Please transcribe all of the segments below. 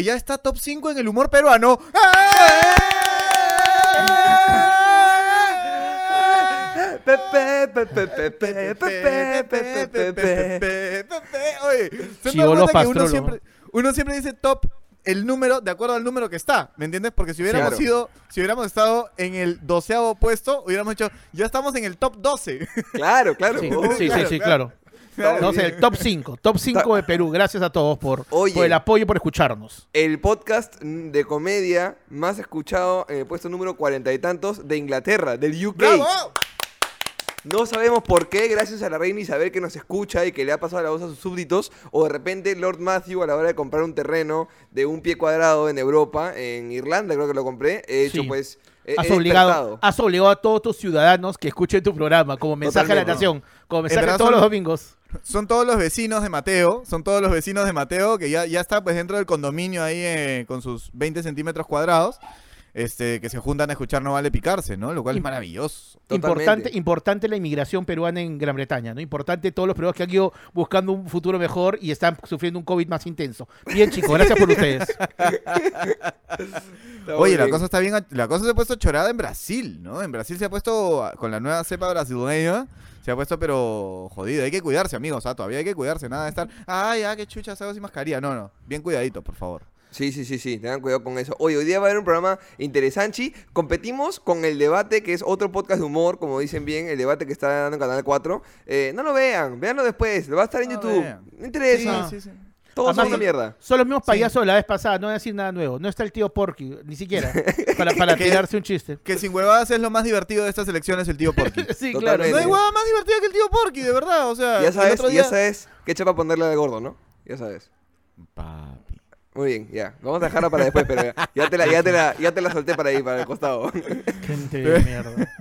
que ya está top 5 en el humor peruano. Pepe, pepe, pepe, pepe, pepe, pepe, pepe. Oye, ¿se Chivolo dado cuenta que uno siempre, uno siempre dice top el número de acuerdo al número que está, ¿me entiendes? Porque si hubiéramos Claro. sido, si hubiéramos estado en el doceavo puesto, hubiéramos dicho, ya estamos en el top 12. Claro, claro. Sí, sí, sí, claro, sí, claro. Claro. No sé, el top 5, top 5 de Perú. Gracias a todos por, Oye. por el apoyo por escucharnos. El podcast de comedia más escuchado en el puesto número cuarenta y tantos de Inglaterra, del UK. ¡Bravo! No sabemos por qué, gracias a la reina Isabel que nos escucha y que le ha pasado la voz a sus súbditos, o de repente Lord Matthew a la hora de comprar un terreno de un pie cuadrado en Europa, en Irlanda creo que lo compré, he hecho Sí. pues... he- Has he obligado, has obligado a todos tus ciudadanos que escuchen tu programa como mensaje a la nación, como mensaje todos son- los domingos. Son todos los vecinos de Mateo, son todos los vecinos de Mateo que ya, ya está pues dentro del condominio ahí eh, con sus 20 centímetros cuadrados, este, que se juntan a escuchar No Vale Picarse, ¿no? Lo cual es maravilloso. Totalmente. Importante, importante la inmigración peruana en Gran Bretaña, ¿no? Importante todos los peruanos que han ido buscando un futuro mejor y están sufriendo un COVID más intenso. Bien, chicos, gracias por ustedes. Oye, la cosa está bien, la cosa se ha puesto chorada en Brasil, ¿no? En Brasil se ha puesto, con la nueva cepa brasileña, se ha puesto pero jodido. Hay que cuidarse, amigos, ah, todavía hay que cuidarse, nada de estar, ay, ya, qué chucha, hago sin mascarilla. No, no, bien cuidadito, por favor. Sí, sí, sí, sí, tengan cuidado con eso. Hoy, hoy día va a haber un programa interesante. Competimos con el debate, que es otro podcast de humor, como dicen bien, el debate que está dando en Canal 4. Eh, no lo vean, véanlo después, lo va a estar en No YouTube. vean. No interesa. Sí, sí, sí. Todos son una mierda. Son los mismos payasos de la vez pasada, no voy a decir nada nuevo. No está el tío Porky, ni siquiera, para, para tirarse un chiste. Que sin huevadas es lo más divertido de estas elecciones, el tío Porky. Sí, Totalmente. claro. No hay huevada más divertida que el tío Porky, de verdad, o sea, Ya el sabes, otro ya día- sabes qué chapa ponerle al gordo, ¿no? Ya sabes. Papi. Muy bien, ya. Vamos a dejarla para después, pero ya, ya te, la, ya, te la, ya te la solté para ahí, para el costado. Gente de mierda.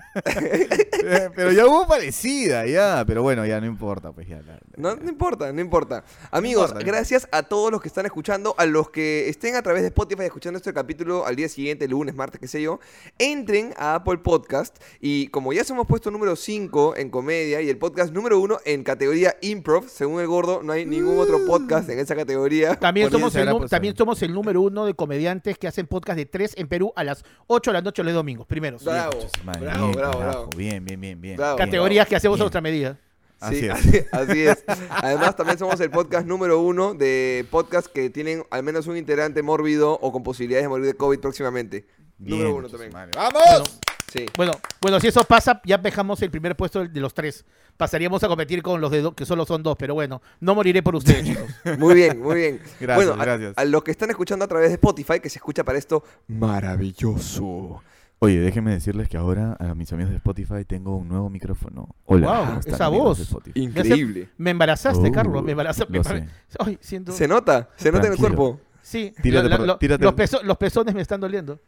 Eh, pero ya hubo parecida, ya, pero bueno, ya no importa, pues ya. la- la- No, no importa, no importa. Amigos, importa, no gracias a todos los que están escuchando, a los que estén a través de Spotify escuchando este capítulo al día siguiente, lunes, martes, qué sé yo, entren a Apple Podcast y como ya somos puesto número 5 en comedia y el podcast número 1 en categoría improv, según el gordo, no hay ningún otro podcast en esa categoría. También somos, el, también somos el número uno de comediantes que hacen podcast de tres en Perú a las 8 de la noche los domingos, primeros. Bravo, madre, bravo, bien, bravo, bravo. Bien, bien, bien, bien. Bravo. bien. Categorías que hacemos a Bien. nuestra medida. Así Sí, es. así, así es. Además, también somos el podcast número uno de podcasts que tienen al menos un integrante mórbido o con posibilidades de morir de COVID próximamente. Bien, número uno también. madre. ¡Vamos! Sí. Bueno, bueno, si eso pasa, ya dejamos el primer puesto de los tres. Pasaríamos a competir con los de do- que solo son dos, pero bueno, no moriré por ustedes, chicos. Muy bien, muy bien. Gracias, bueno, a- gracias. A, los que están escuchando a través de Spotify, que se escucha para esto maravilloso. Oye, déjenme decirles que ahora a mis amigos de Spotify tengo un nuevo micrófono. Hola. Wow, ¿cómo están, esa voz. Increíble. Me embarazaste, Oh, Carlos, me embarazaste. lo sé. Ay, siento... Se nota, se nota en el cuerpo. Sí, Tírate la- por- la- lo- tírate. los, pezo- los pezones me están doliendo.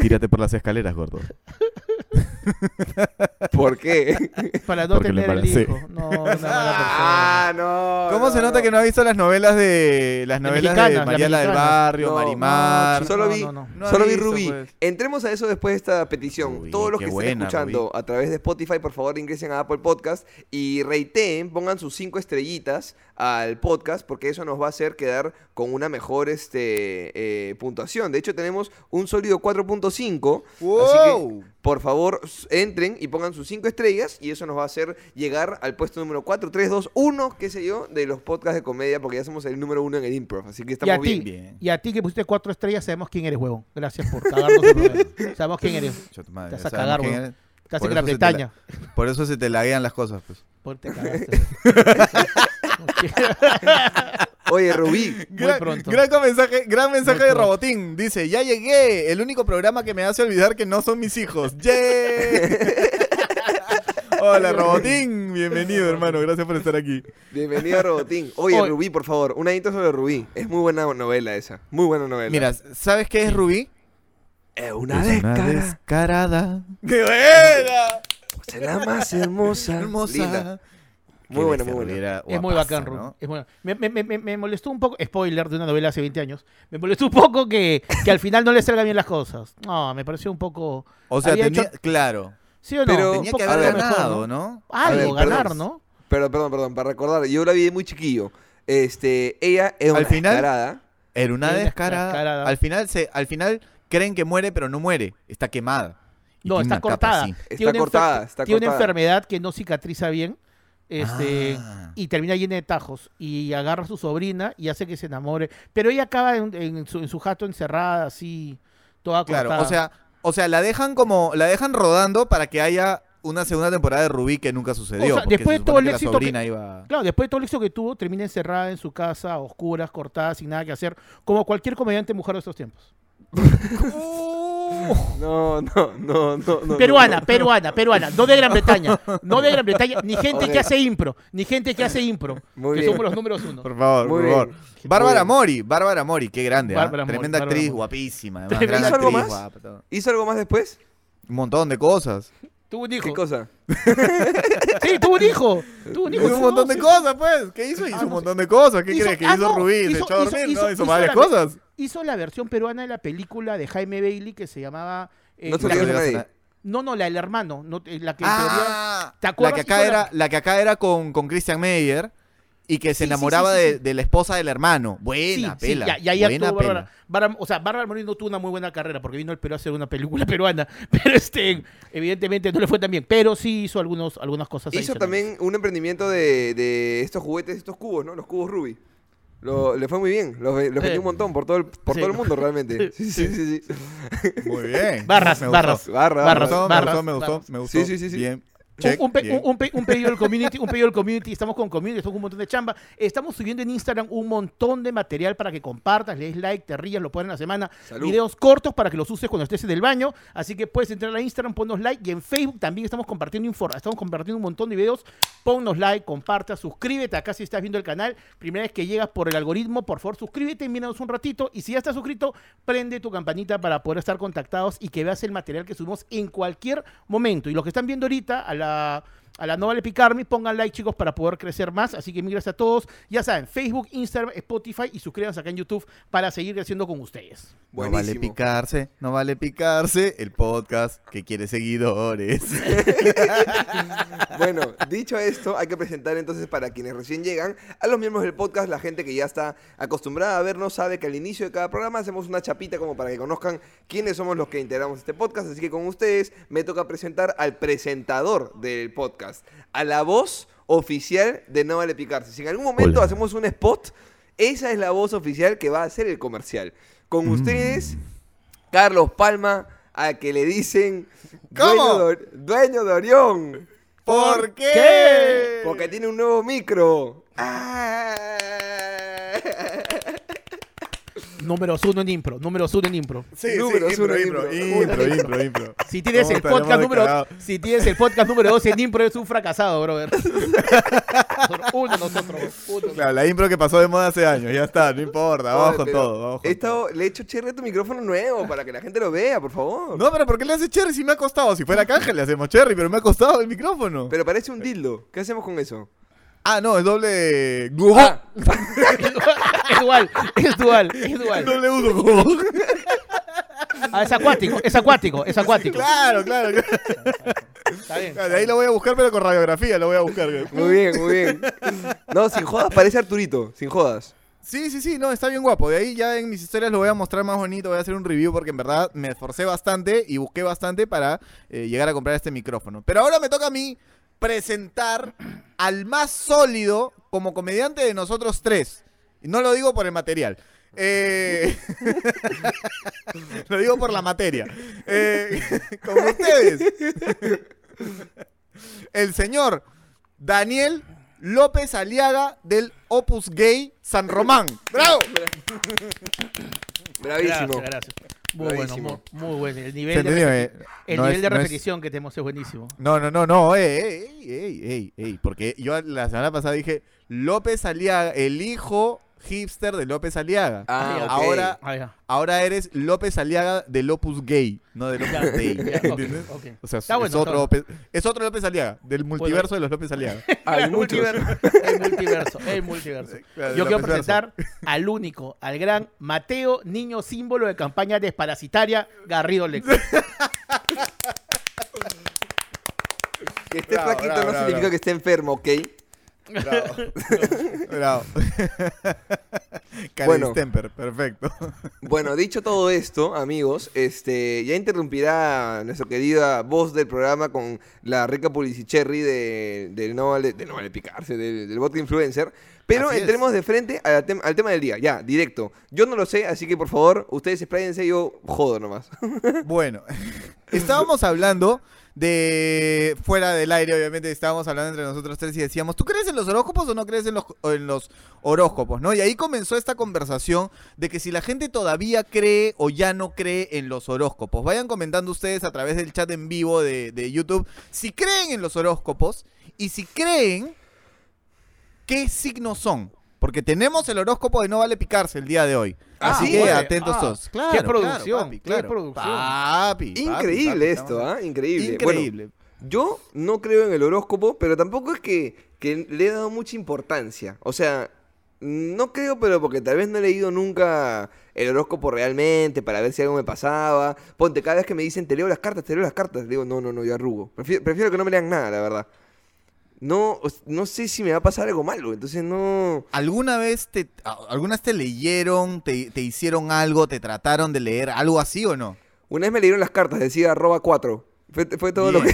Tírate por las escaleras, gordo. ¿Por qué? Para no Porque tener el embaracé. hijo. No, una mala ah, no. ¿Cómo se nota que no ha visto las novelas de las novelas de, las Mariela del. Barrio, No, Marimar? no, Solo vi, no, no. No ha solo vi Rubí. pues. Entremos a eso después de esta petición. Rubí, Todos los que estén buena, escuchando a través de Spotify, por favor ingresen a Apple Podcast y reiteen, pongan sus cinco estrellitas al podcast, porque eso nos va a hacer quedar con una mejor este, eh, puntuación. De hecho, tenemos un sólido 4.5. Así ¡Wow! que, por favor, s- entren y pongan sus cinco estrellas y eso nos va a hacer llegar al puesto número 4, 3, 2, 1, qué sé yo, de los podcasts de comedia, porque ya somos el número uno en el improv. Así que Y a estamos bien. bien. y a ti que pusiste cuatro estrellas, sabemos quién eres, huevón. Gracias por cagarnos. Sabemos quién eres. Te vas a cagar, eres. Casi Por que la te la- Bretaña. Por eso se te laguean las cosas, pues. Por te cagaste. Oye, Rubí, Gran, pronto. gran mensaje, gran mensaje de. Robotín. Dice, ya llegué. El único programa que me hace olvidar que no son mis hijos. ¡Yeah! Hola, Robotín. Bienvenido, hermano. Gracias por estar aquí. Bienvenido a Robotín. Oye, Oye. Rubí, por favor, una intro sobre Rubí. Es muy buena novela esa. Muy buena novela. Mira, ¿sabes qué es Rubí? es una es una descara. descarada. ¡Qué buena! Es la más hermosa. Hermosa. Linda. Muy buena, bestia, muy buena. Es muy bacán, Ru. ¿no? Es bueno. me, me- me- me- molestó un poco, spoiler de una novela hace 20 años, me molestó un poco que, que al final no le salgan bien las cosas. No, me pareció un poco... O sea, tenía, hecho- claro. ¿Sí o no? Pero- Tenía que haber mejor, ganado, ¿no? Algo, ver, ganar, perdón. ¿no? Pero, perdón, perdón, para recordar, yo la vi de muy chiquillo. este, ella es una Al final- descarada. Era una descarada. descarada. Al final se, al final creen que muere, pero no muere. Está quemada. No, está cortada. Está Tiene una enfer- cortada, Tiene una enfermedad que no cicatriza bien. Este, Ah. y termina llena de tajos y agarra a su sobrina y hace que se enamore pero ella acaba en, en su, en su jato encerrada así toda Claro, cortada. o sea, o sea, la dejan como, la dejan rodando para que haya una segunda temporada de Rubí que nunca sucedió. O sea, después de todo el éxito que- iba. Claro, después de todo el éxito que tuvo, termina encerrada en su casa, a oscuras, cortada, sin nada que hacer, como cualquier comediante mujer de estos tiempos. No, no, no, no. no, Peruana, no. peruana, peruana, no de Gran Bretaña, no de Gran Bretaña, ni gente Ok. que hace impro, ni gente que hace impro, Muy que bien. somos los números uno. Por favor, Muy por favor. Bárbara. Mori, Bárbara Mori, qué grande, ¿ah? Bárbara Mori, Tremenda Bárbara actriz, Mori. guapísima, además, gran ¿Hizo algo actriz, más? guapa. ¿Hizo algo más después? Un montón de cosas. Tuvo un hijo. ¿Qué cosa? Sí, tuvo un hijo. Tuvo un hijo. Hizo un montón de cosas, pues. ¿Qué hizo? Hizo Ah, un no montón de cosas. ¿Qué Hizo- crees que ah, hizo no, Rubí? Se hizo- echó a hizo- dormir, hizo- ¿no? Hizo hizo varias la- cosas. Hizo la versión peruana de la película de Jaime Bailey que se llamaba... eh, No te la que- nadie. no, no, la del hermano. No, eh, la que en teoría... Ah, ¿te la acuerdas? que Hizo acá la- era, la que acá era con, con Christian Meyer y que se Sí, enamoraba sí, sí, de, sí. de la esposa del hermano. Buena sí, pela. Sí, ya, ya, ya buena actuó pela. Bárbara. Bárbara- o sea, Bárbara Mori no tuvo una muy buena carrera porque vino al Perú a hacer una película peruana. Pero este, evidentemente no le fue tan bien. Pero sí hizo algunos, algunas cosas Hizo también un emprendimiento de, de estos juguetes, estos cubos, ¿no? Los cubos Ruby. Lo, le fue muy bien, los, los vendió un montón por todo el, por Sí. todo el mundo realmente. Sí, sí, sí. sí. Muy bien. Barras, Me gustó. barras. Barra, Me Barras, gustó, me barras, gustó, me gustó, barras. me gustó. Sí, sí, sí, sí. Bien. Un- Check, un, pe- bien. un- un pe- un pedido del community, un pedido del community, estamos con community, estamos con un montón de chamba. Estamos subiendo en Instagram un montón de material para que compartas, le des like, te rías, lo pones en la semana. Salud. Videos cortos para que los uses cuando estés en el baño. Así que puedes entrar a Instagram, ponnos like y en Facebook también estamos compartiendo estamos compartiendo un montón de videos. Ponnos like, comparta, suscríbete acá si estás viendo el canal. Primera vez que llegas por el algoritmo, por favor suscríbete, míranos un ratito. Y si ya estás suscrito, prende tu campanita para poder estar contactados y que veas el material que subimos en cualquier momento. Y los que están viendo ahorita a la uh, a la No Vale Picarme, pongan like chicos para poder crecer más, así que mil gracias a todos, ya saben, Facebook, Instagram, Spotify y suscríbanse acá en YouTube para seguir creciendo con ustedes. No vale picarse, no vale picarse, el podcast que quiere seguidores. Bueno, dicho esto, hay que presentar entonces para quienes recién llegan a los miembros del podcast, la gente que ya está acostumbrada a vernos sabe que al inicio de cada programa hacemos una chapita como para que conozcan quiénes somos los que integramos este podcast, así que con ustedes me toca presentar al presentador del podcast, a la voz oficial de No Vale Picarse. Si en algún momento Hola. hacemos un spot, esa es la voz oficial que va a hacer el comercial. Con ustedes, Carlos Palma, a que le dicen ¿Cómo? dueño de, dueño de Orión. ¿Por qué? qué? Porque tiene un nuevo micro. Números uno en impro, números uno en impro. Sí, Números sí, uno, impro, impro, impro. impro, impro, impro. Si tienes ¿Cómo el podcast número descarados? si tienes el podcast número 2 en impro, eres un fracasado, brother. uno nosotros, uno. Claro, la impro que pasó de moda hace años, ya está, no importa, vamos con todo, vamos con he estado- le he hecho cherry a tu micrófono nuevo para que la gente lo vea, por favor. No, pero ¿por qué le hace cherry si me ha costado? Si fuera canje le hacemos cherry, pero me ha costado el micrófono. Pero parece un dildo. ¿Qué hacemos con eso? Ah, no, es doble... Gujo. Ah, es dual, es dual, es dual. Doble uno. Ah, es acuático, es acuático, es acuático. claro, claro, claro. Está bien. De ahí lo voy a buscar, pero con radiografía lo voy a buscar. muy bien, muy bien. No, sin jodas, parece Arturito. Sin jodas. Sí, sí, sí, no, está bien guapo. De ahí ya en mis historias lo voy a mostrar más bonito, voy a hacer un review porque en verdad me esforcé bastante y busqué bastante para eh, llegar a comprar este micrófono. Pero ahora me toca a mí presentar al más sólido como comediante de nosotros tres. Y no lo digo por el material. Eh, lo digo por la materia. Eh, con ustedes, el señor Daniel López Aliaga del Opus Gay San Román. ¡Bravo! Bravísimo. Gracias, gracias. Muy bueno, Bravísimo. muy, muy bueno. El ¿Se nivel de, eh? el No nivel es- de no es- repetición que tenemos es buenísimo. No, no, no, no, ey, ey, ey, ey, ey, porque yo la semana pasada dije López Aliaga, el hijo hipster de López Aliaga. Ah. Ahora, Ah, ahora eres López Aliaga del Opus Gay, no del Opus ¿entiendes? ok. O sea, Está es, bueno, otro. López, es otro López Aliaga, del multiverso de los López Aliaga. Hay el multiverso, el multiverso, el multiverso. Claro, Yo quiero presentar al único, al gran Mateo, niño símbolo de campaña desparasitaria Garrido Lex. Que esté Bravo, flaquito bravo, no bravo, significa bravo. que esté enfermo, ¿ok? Bravo. Bravo. Bueno. Temper, perfecto. Bueno, dicho todo esto, amigos, este, ya interrumpirá nuestra querida voz del programa con la rica publicicherry de, del no vale, de no vale picarse, del, del vodka influencer. Pero Así es. entremos de frente tem- al tema del día, ya, directo. Yo no lo sé, así que por favor, ustedes expláyense, yo jodo nomás. Bueno, estábamos hablando de fuera del aire, obviamente estábamos hablando entre nosotros tres y decíamos, ¿tú crees en los horóscopos o no crees en los, en los horóscopos? ¿no? Y ahí comenzó esta conversación de que si la gente todavía cree o ya no cree en los horóscopos. Vayan comentando ustedes a través del chat en vivo de, de YouTube si creen en los horóscopos y si creen, ¿qué signos son? Porque tenemos el horóscopo de No Vale Picarse el día de hoy. Ah, Así sí, que oye, atentos ah, todos. qué Claro, producción, claro, papi, qué claro. producción. Papi, papi, Increíble esto, ¿ah? Increíble. Bueno, Increíble. Yo no creo en el horóscopo, pero tampoco es que, que le he dado mucha importancia. O sea, no creo, pero porque tal vez no he leído nunca el horóscopo realmente para ver si algo me pasaba. Ponte, cada vez que me dicen te leo las cartas, te leo las cartas, digo, no, no, no, yo arrugo. Prefiero, prefiero que no me lean nada, la verdad. No, no sé si me va a pasar algo malo, entonces no... ¿Alguna vez te, algunas te leyeron, te, te hicieron algo, te trataron de leer algo así o no? Una vez me leyeron las cartas, decía arroba 4. Fue, fue todo lo que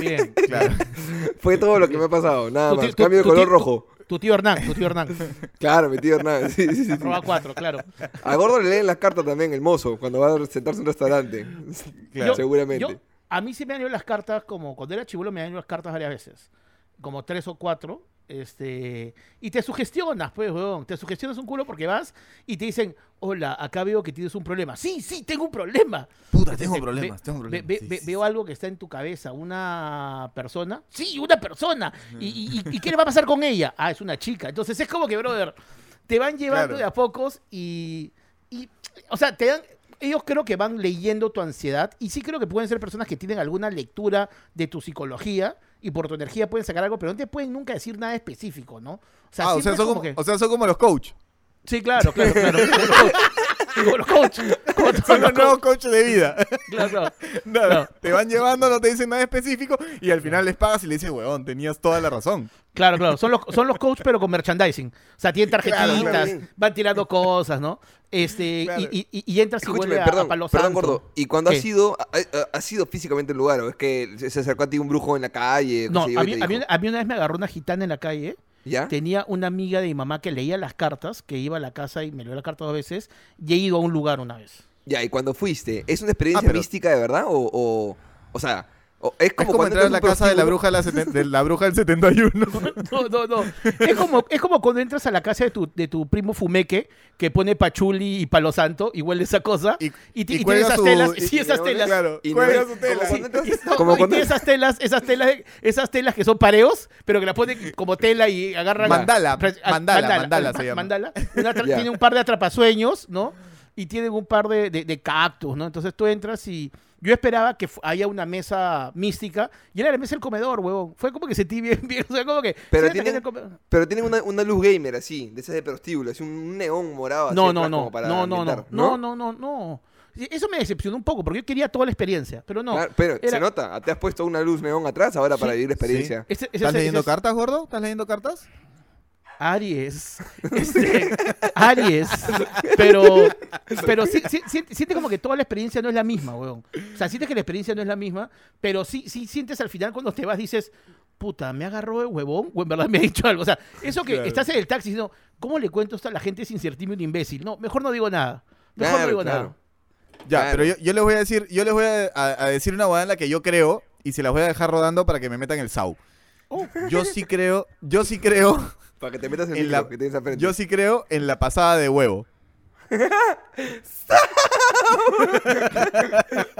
Bien. Claro. fue todo lo que me ha pasado, nada Tu más. tío- Cambio de color tío- rojo. Tu tío Hernán, tu tío Hernán. Claro, mi tío Hernán. Sí, sí. Arroba 4, claro. A Gordo le leen las cartas también el mozo cuando va a sentarse en un restaurante. Claro. Seguramente. Yo- a mí sí me han ido las cartas, como cuando era chivolo me han ido las cartas varias veces. Como tres o cuatro. Este, y te sugestionas, pues, weón. Te sugestionas un culo porque vas y te dicen, hola, acá veo que tienes un problema. Sí, sí, tengo un problema. Puta, tengo problemas, ve- tengo ve- problemas. ve- Sí, ve- sí, veo sí. algo que está en tu cabeza, una persona. Sí, una persona. ¿Y, y- y- y qué le va a pasar con ella? Ah, es una chica. Entonces es como que, brother, te van llevando Claro. de a pocos y, y, o sea, te dan, ellos creo que van leyendo tu ansiedad y sí creo que pueden ser personas que tienen alguna lectura de tu psicología y por tu energía pueden sacar algo, pero no te pueden nunca decir nada específico, ¿no? O sea, Ah, o sea, son como como, que- o sea, son como los coach. Sí, claro, claro, claro. Como los coach. Son los nuevos coach de vida. Claro, claro. No, no. Te van llevando, no te dicen nada específico y al final les pagas y le dices, huevón, tenías toda la razón. Claro, claro. Son los, son los coach, pero con merchandising. O sea, tienen tarjetitas, Claro, claro. van tirando cosas, ¿no? Este, Claro. y, y- y entras y huele a, perdón, a palo perdón, gordo. ¿Y cuando ¿Qué? has ido, ha- has ido físicamente a un lugar o es que se acercó a ti un brujo en la calle? No, a mí, a, mí, dijo? a mí una vez me agarró una gitana en la calle. ¿Ya? Tenía una amiga de mi mamá que leía las cartas, que iba a la casa y me leyó la carta dos veces. Y he ido a un lugar una vez. Ya, y cuando fuiste, ¿es una experiencia Ah, pero- mística de verdad? O, o, o sea, o- es Es como, como cuando entrar a la casa de la bruja, de la, seten- de la bruja del 71. No, no, no. Es como, es como cuando entras a la casa de tu, de tu primo Fumeque, que pone pachuli y palo santo, y huele esa cosa. Y- Y, y y tiene esas su- telas. y- sí, esas telas. Claro, Y cuelga es- su tela. como no, como cuando- tiene esas telas, esas telas, esas telas que son pareos, pero que las ponen como tela y agarran. Mandala, Pre- ah, mandala, mandala se llama. mandala. Una. Tiene un par de atrapasueños, ¿no? Y tienen un par de, de- de cactus, ¿no? Entonces tú entras y. Yo esperaba que haya una mesa mística y era la mesa del comedor, huevón. Fue como que sentí bien, bien. O sea, como que. Pero tienen-. Pero tienen una, una luz gamer así, de esas de prostíbulo, así un neón morado. así No, atrás no, como no. para No, no, no. No, no, no, no. Eso me decepcionó un poco porque yo quería toda la experiencia, pero no. Claro, pero era- se nota, te has puesto una luz neón atrás ahora para Sí, vivir la experiencia. Ese- ese- ¿Estás ese- leyendo ese- cartas, gordo? ¿Estás leyendo cartas? Aries. Este, Aries. Pero, pero sí, sí- sí- siente como que toda la experiencia no es la misma, weón. O sea, sientes que la experiencia no es la misma, pero sí, sí sientes al final cuando te vas, dices, puta, ¿me agarró el huevón? O en verdad me ha dicho algo. O sea, eso que Claro. estás en el taxi diciendo, ¿cómo le cuento esto a la gente sin sentirme un imbécil? No, mejor no digo nada. Mejor Claro, no digo claro. nada. Ya, Claro. pero yo, yo les voy a decir, yo les voy a, a- a decir una hueá en la que yo creo y se las voy a dejar rodando para que me metan el SAU. Oh, Yo sí creo, yo sí creo, Para que te metas el En micro la- que tienes al frente. yo sí creo en la pasada de huevo.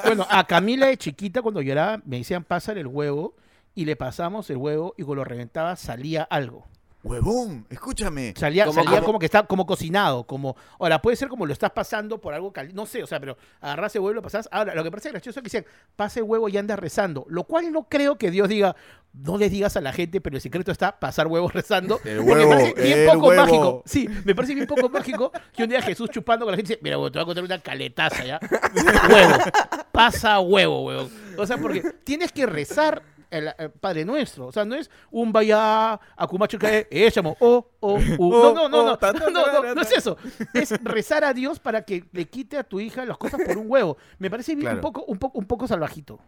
Bueno, a Camila de chiquita cuando lloraba me decían, pásale el huevo, y le pasamos el huevo y cuando lo reventaba salía algo. Huevón, escúchame. Salía, Como- salía como- como que está como cocinado, como ahora puede ser como lo estás pasando por algo caliente, no sé, o sea, pero agarras el huevo y lo pasas. Ahora, lo que parece gracioso es que dicen, pasa el huevo y anda rezando, lo cual no creo que Dios diga, no les digas a la gente, pero el secreto está pasar huevos rezando. El porque huevo, me parece bien el poco huevo. mágico. Sí, me parece bien poco mágico que un día Jesús chupando con la gente dice, mira, huevo, te voy a contar una caletaza ya. huevo, pasa huevo, huevo. O sea, porque tienes que rezar el, el Padre Nuestro. O sea, no es un vaya a Kumacho que echamos o o u. No, no, no, no, Oh, no, no, no, no es eso. Es rezar a Dios para que le quite a tu hija las cosas por un huevo. Me parece bien, Claro. un poco, un poco, un poco salvajito.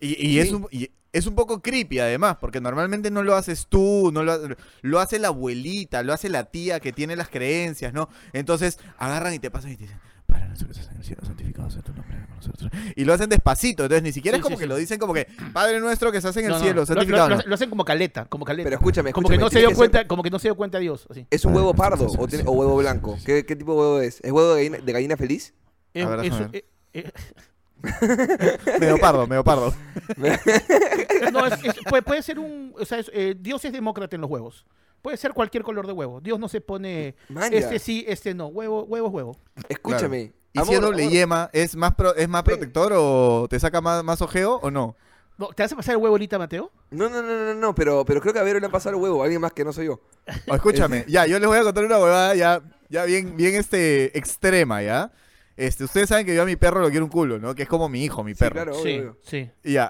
Y, y es un, y es un poco creepy además, porque normalmente no lo haces tú, no lo, lo hace la abuelita, lo hace la tía que tiene las creencias, ¿no? Entonces agarran y te pasan y te dicen, Padre nuestro que estás en el cielo, santificado sea tu nombre con nosotros. Y lo hacen despacito, entonces ni siquiera Sí, es como sí, que sí. lo dicen como que, Padre nuestro que estás en el No, cielo, lo- santificado. Lo, lo- lo hacen como caleta, como caleta. Pero escúchame, como que escúchame, no se dio que ser- cuenta, como que no se dio cuenta Dios. Así. ¿Es un huevo pardo o, tiene- huevo blanco? ¿Qué, qué tipo de huevo es? ¿Es huevo de gallina, de gallina feliz? Es- A ver, ver. eh, Medio pardo, medio pardo. eh, no, es- es- puede, puede ser un. O sea, es- eh, Dios es demócrata en los huevos. Puede ser cualquier color de huevo. Dios no se pone. Manja. Este sí, este no. Huevo, huevo es huevo. Escúchame. ¿Y si es amor, doble amor, yema, es más, pro- es más protector o te saca más, más ojeo o no? ¿Te hace pasar el huevo ahorita, Mateo? No, no, no, no, no, pero, pero creo que a Vero le han pasado el huevo, alguien más que no soy yo. O escúchame, ya, yo les voy a contar una huevada ya, ya bien, bien este, extrema, ¿ya? Este, ustedes saben que yo a mi perro lo quiero un culo, ¿no? Que es como mi hijo, mi Sí, perro. claro, obvio, sí, obvio. sí. Y ya.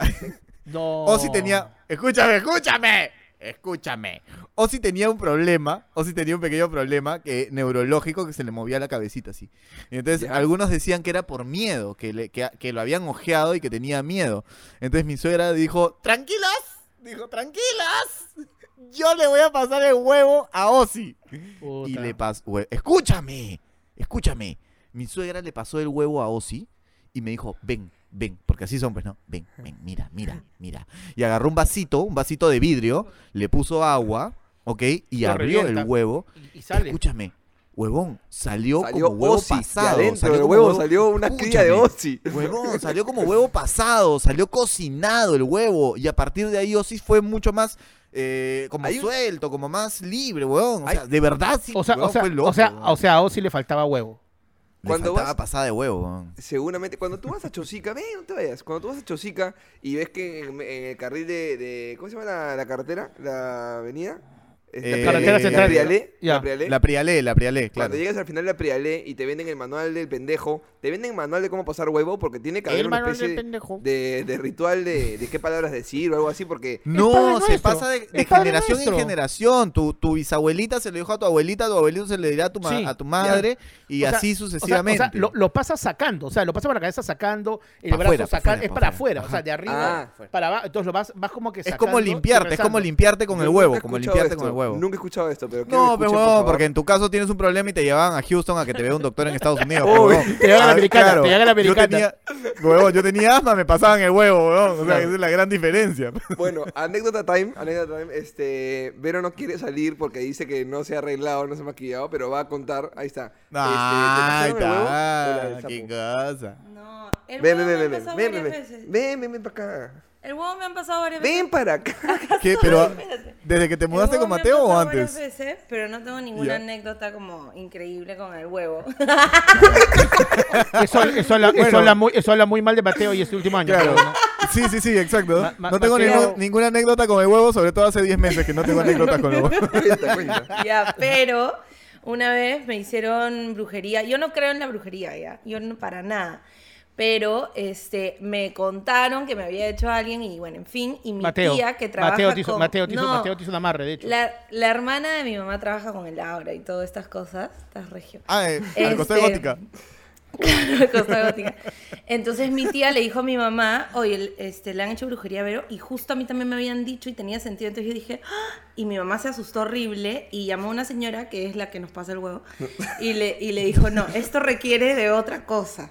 No. O si tenía. Escúchame, escúchame. Escúchame. O si tenía un problema, o si tenía un pequeño problema que, neurológico que se le movía la cabecita así. Y entonces Ya. algunos decían que era por miedo, que, le- que, que lo habían ojeado y que tenía miedo. Entonces mi suegra dijo, tranquilas, dijo, tranquilas. Yo le voy a pasar el huevo a Ozzy. Puta. Y le pasó. Escúchame, escúchame. Mi suegra le pasó el huevo a Ozzy y me dijo, ven, ven, porque así son, pues, ¿no? Ven, ven, mira, mira, mira. Y agarró un vasito, un vasito de vidrio, le puso agua, ¿ok? Y Lo abrió revienta. el huevo. Y, y sale. Escúchame, huevón, salió, Salió como huevo Ozzy, pasado. adentro salió del como huevo salió una cría de Ozzy. Huevón, salió como huevo pasado, salió cocinado el huevo. Y a partir de ahí Ozzy fue mucho más eh, como un- suelto, como más libre, huevón. O sea, de verdad sí. O sea, o sea, fue loco, o sea, huevón. o sea, a Ozzy le faltaba huevo. Cuando vas- pasada de huevo. Seguramente, cuando tú vas a Chosica, ven, no te vayas. Cuando tú vas a Chosica y ves que en, en el carril de, de- ¿Cómo se llama la, la carretera? La avenida. Es la Eh, Carretera la central. Prialé, la Prialé. La Prialé, la Prialé, claro. Cuando llegas al final de la Prialé y te venden el manual del pendejo, te venden el manual de cómo pasar huevo porque tiene que haber El una manual especie del de- pendejo. de, ritual de, de qué palabras decir o algo así porque... No, se pasa de, Es generación Nuestro. en generación. Tu, tu bisabuelita se lo dijo a tu abuelita, tu abuelito se le dirá a tu, ma- Sí, a tu madre y O sea, así o sea, sucesivamente. O sea, lo, lo pasas sacando, o sea, lo pasas por la cabeza sacando, el Pa' brazo sacando, es pa' para afuera. o sea, de arriba Ah. para abajo, entonces lo vas, vas como que es sacando como y limpiarte, es como limpiarte con el huevo, como limpiarte con el huevo. Nunca he escuchado esto, pero quiero que No, pero escuchen, por porque en tu caso tienes un problema y te llevaban a Houston a que te vea un doctor en Estados Unidos. Uy, huevón. te llevan a la Ah, americana, te llevan a la americana. Yo tenía, huevón, yo tenía asma, me pasaban el huevo, huevón. O sea, Claro. esa es la gran diferencia. Bueno, anécdota time, anécdota time, este, Vero no quiere salir porque dice que no se ha arreglado, no se ha maquillado, pero va a contar, ahí está. Ay, Este, ¿te pasaron el huevo? Hola, el está, sapo. qué cosa. No, el Ven, huevo ven, me ven, ha ven, pasado ven, ven, varias ven, veces. ven, ven, ven para acá. El huevo me han pasado varias veces. Ven para acá. ¿Qué? Pero, Espérate. ¿desde que te mudaste con Mateo o pasado varias antes? veces, pero no tengo ninguna anécdota como increíble con el huevo. Eso, eso, habla, eso, habla muy, eso habla muy mal de Mateo y este último año. Claro. pero no. Sí, sí, sí, exacto. Ma- ma- no tengo Mateo- ninguna, ninguna anécdota con el huevo, sobre todo hace 10 meses que no tengo anécdotas con el huevo. Ya, pero una vez me hicieron brujería. Yo no creo en la brujería, ya. Yo no para nada. Pero este me contaron que me había hecho alguien y bueno, en fin, y mi Mateo. tía que trabaja Mateo te hizo, con Mateo te hizo- No, Mateo te hizo un amarre, de hecho. La, la hermana de mi mamá trabaja con el Aura y todas estas cosas. Estás regio. Ah, eh, al costado de Este, gótica. Claro, Costa Gótica. Entonces mi tía le dijo a mi mamá, oye, el- este, le han hecho brujería a Vero, y justo a mí también me habían dicho y tenía sentido. Entonces yo dije, "Ah", y mi mamá se asustó horrible y llamó a una señora que es la que nos pasa el huevo, y le, y le dijo, no, esto requiere de otra cosa.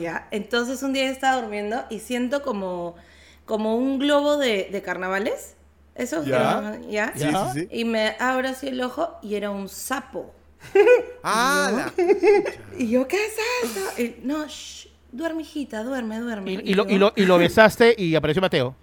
¿Ya? Entonces un día estaba durmiendo y siento como, como un globo de, de carnavales. Eso Ya. ¿ya? Sí, sí, sí. Y me abro así el ojo y era un sapo. Ah, Y yo, ¿qué es esto? Y, no, shh, duerme, hijita, duerme, duerme. Y, y lo, y, lo, y lo besaste y apareció Mateo.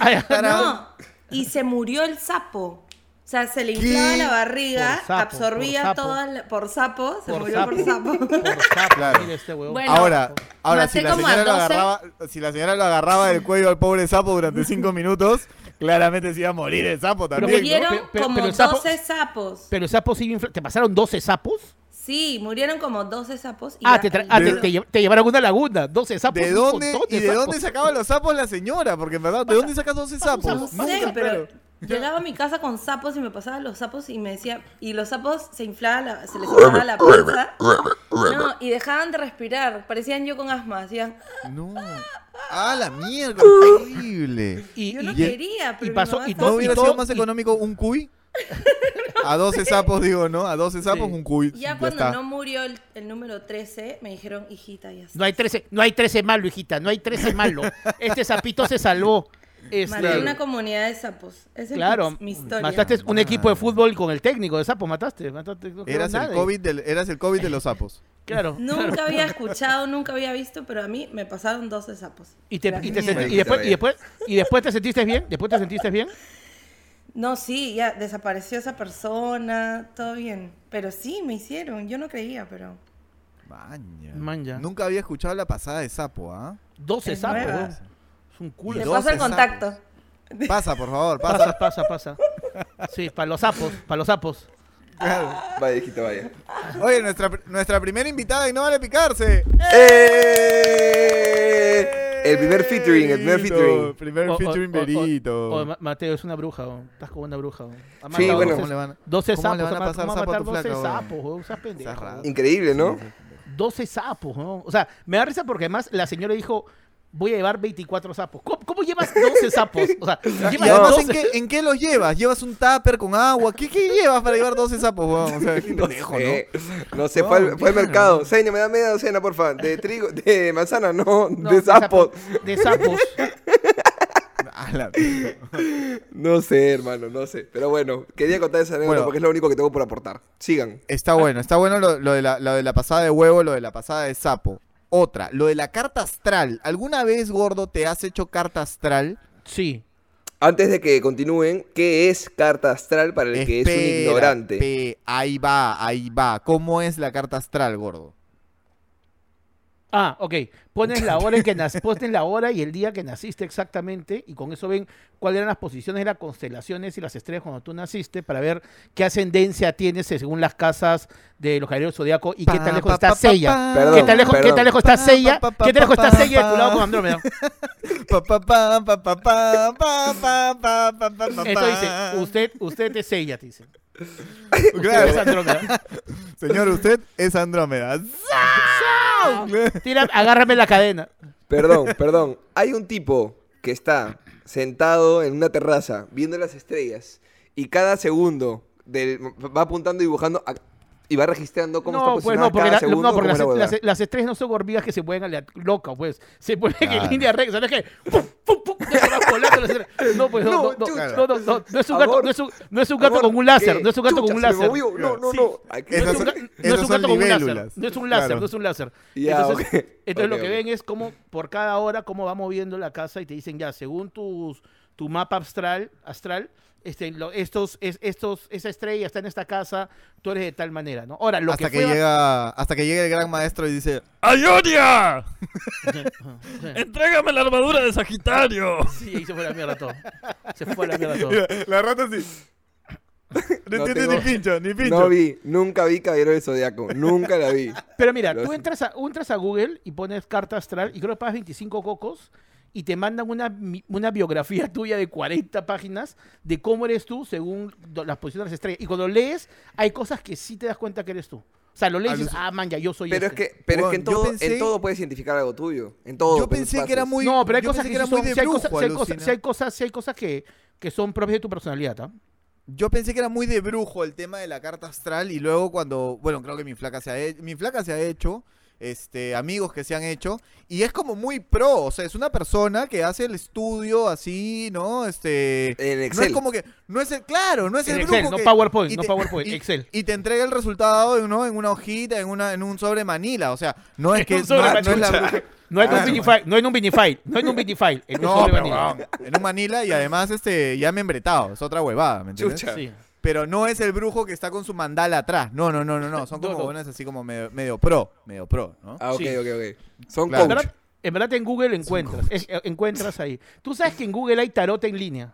Ay, No, y se murió el sapo. O sea, se le inflaba ¿Qué? la barriga, Por sapo, absorbía por sapo. toda la- por sapo, se por murió sapo. por sapo. Por sapo, Claro. mira este huevón. Bueno, ahora, ahora maté si la como a señora lo 12. agarraba, si la señora lo agarraba del cuello al pobre sapo durante cinco minutos, claramente se iba a morir el sapo también. ¿no? Murieron Pero- pero- como pero el sapo- 12 sapos. Pero el sapo sigue infla- ¿Te pasaron 12 sapos? Sí, murieron como 12 sapos. y Ah, te, tra- ah, te, te lle- te llevaron a una laguna, 12 sapos. ¿De un dónde, montón ¿Y de sapos. dónde sacaba los sapos la señora? Porque en verdad, ¿de dónde sacas 12 sapos? No sé, Claro. Llegaba a mi casa con sapos y me pasaba los sapos y me decía, y los sapos se inflaban, la- se les inflaba la panza. No, y dejaban de respirar, parecían yo con asma, hacían, No. Ah, la mierda, horrible. Y, yo no y- quería, pero y pasó- y estaba- ¿No hubiera todo- sido más y- económico un cuy? A 12 sapos, digo, ¿no? A 12 sapos, Sí. un cuy. Ya cuando está. no murió el, el número 13, me dijeron, hijita, ya está. no hay 13, no hay 13 malo, hijita, no hay 13 malo. Este sapito se salvó. Este, Maté una comunidad de sapos. Esa claro, es mi, historia. mataste un equipo de fútbol con el técnico de sapo, mataste, mataste no Eras el. COVID del, eras el COVID de los sapos. Claro. Nunca había escuchado, nunca había visto, pero a mí me pasaron 12 sapos. Y, te, y, te después, y, después, y después te sentiste bien, después te sentiste bien. No, sí, ya desapareció esa persona, todo bien. Pero sí, me hicieron. Yo no creía, pero. Maña. Maña. Nunca había escuchado la pasada de sapo, ¿ah? 12 Es sapos, nueva. weón. Es un culo. Te doce paso el sapos. contacto. Pasa, por favor, pasa. Pasa, pasa, pasa. Sí, para los sapos, para los sapos. Vaya, hijito, vaya. Oye, nuestra, nuestra primera invitada y no vale picarse. ¡Eh! El primer featuring, el primer featuring. Primer O- o- featuring o- o- o- Ma- Mateo es una bruja, weón. estás como una bruja. Ha Sí, bueno. 12 ¿Cómo le van a- 12 cómo sapos, le van a pasar ¿cómo va a sapo a matar tu 12 flaca, sapos, weón? Seas pendejo. Increíble, ¿no? 12 sapos, weón. O sea, me da risa porque además la señora dijo, voy a llevar 24 sapos. ¿Cómo, cómo llevas 12 sapos? O sea, Y además, 12 ¿en qué, ¿en qué los llevas? ¿Llevas un tupper con agua? ¿Qué, qué llevas para llevar 12 sapos, weón? O sea, qué pendejo, ¿no? sé, no sé, fue, al, fue al mercado. Señor, me da media docena, por favor. De trigo, de manzana, no, No, de sapos. De sapos. A la mierda. No sé, hermano, no sé. Pero bueno, quería contar esa anécdota Bueno. porque es lo único que tengo por aportar. Sigan. Está bueno, está bueno lo, lo de la, lo de la pasada de huevo, lo de la pasada de sapo. Otra, lo de la carta astral. ¿Alguna vez, gordo, te has hecho carta astral? Sí. Antes de que continúen, ¿qué es carta astral para el que es un ignorante? Ahí va, ahí va. ¿Cómo es la carta astral, gordo? Ah, ok. Pones la hora en que nas, pones la hora y el día que naciste exactamente y con eso ven cuáles eran las posiciones de las constelaciones y las estrellas cuando tú naciste para ver qué ascendencia tienes según las casas de los caballeros zodiaco y qué tan lejos está Sella. ¿Qué tan lejos, ¿qué tan lejos está Sella? ¿Qué tan lejos está Sella de tu lado con Andrómeda? Esto dice, usted, usted es Sella, te dice. Usted. Señor, usted es Andrómeda. Agárrame la cadena. Perdón, perdón. Hay un tipo que está sentado en una terraza viendo las estrellas y cada segundo va apuntando y dibujando a- y va registrando cómo está No, pues posicionado no, porque, cada la- segundo. no, porque cómo es las, la huevada. las- las estrellas no son hormigas que se mueven alea- loca, pues. Se mueven Claro. en línea recta. ¿Sabes qué? ¡Pum, pum, pum! Las. No, pues no, No, no, no, no, no, no, es un gato, no es un, no es un gato con un láser, no es un gato con un láser. No, no, no. No es un, gato con un láser. No es un láser, no es un láser. Entonces, entonces lo que ven es como por cada hora cómo va moviendo la casa y te dicen ya, según tus, tu mapa astral, astral este, lo- estos, es- estos, esa estrella está en esta casa, tú eres de tal manera, ¿no? Ahora, lo Hasta que que, fue- llega, hasta que llega el gran maestro y dice, ¡Ayonia! Sí. ¡Entrégame la armadura de Sagitario! Sí, ahí se fue la mierda todo. Se fue la mierda todo. la rata así. No, No entiende tengo- ni pincho, ni pincho. No vi, nunca vi Caballero del Zodiaco. Nunca la vi. Pero mira, tú entras a, entras a Google y pones carta astral y creo que pagas 25 cocos y te mandan una, una biografía tuya de 40 páginas de cómo eres tú según las posiciones de las estrellas. Y cuando lees, hay cosas que sí te das cuenta que eres tú. O sea, lo lees y dices, ah, man, ya yo soy Pero es este. que, pero es que en, todo, pensé- en todo puedes identificar algo tuyo. En todo. Yo pensé que era muy. no, pero hay cosas que, muy son- de sí hay brujo, cosas, sí hay cosas, sí hay cosas, sí hay cosas que, que son propias de tu personalidad, ¿ah? Yo pensé que era muy de brujo el tema de la carta astral y luego cuando, bueno, creo que mi flaca se ha hecho, mi flaca se ha hecho, este, amigos que se han hecho y es como muy pro, o sea, es una persona que hace el estudio así, ¿no? Este, En no Excel. es como que, no es el, claro, no es En el Excel, brujo no que- PowerPoint, y no te- PowerPoint, y- Excel. Y te entrega el resultado, ¿no? En una hojita, en una, en un sobre manila, o sea, no es En que un sobre no, no es la manila. bruja- No en un Claro. Vinify, no en un Vinify, no en un Vinify, en un No, sobre pero, vanilla. weón, en un manila y además este ya membretado, es otra huevada, ¿me entiendes? Chucha. Sí. Pero no es el brujo que está con su mandala atrás. No, no, no, no, no. Son como no. buenas así como medio, medio pro. Medio pro, ¿no? Ah, ok, Sí. ok, ok. Son Claro. En verdad, en verdad en Google encuentras, es- eh, encuentras ahí. Tú sabes que en Google hay tarot en línea.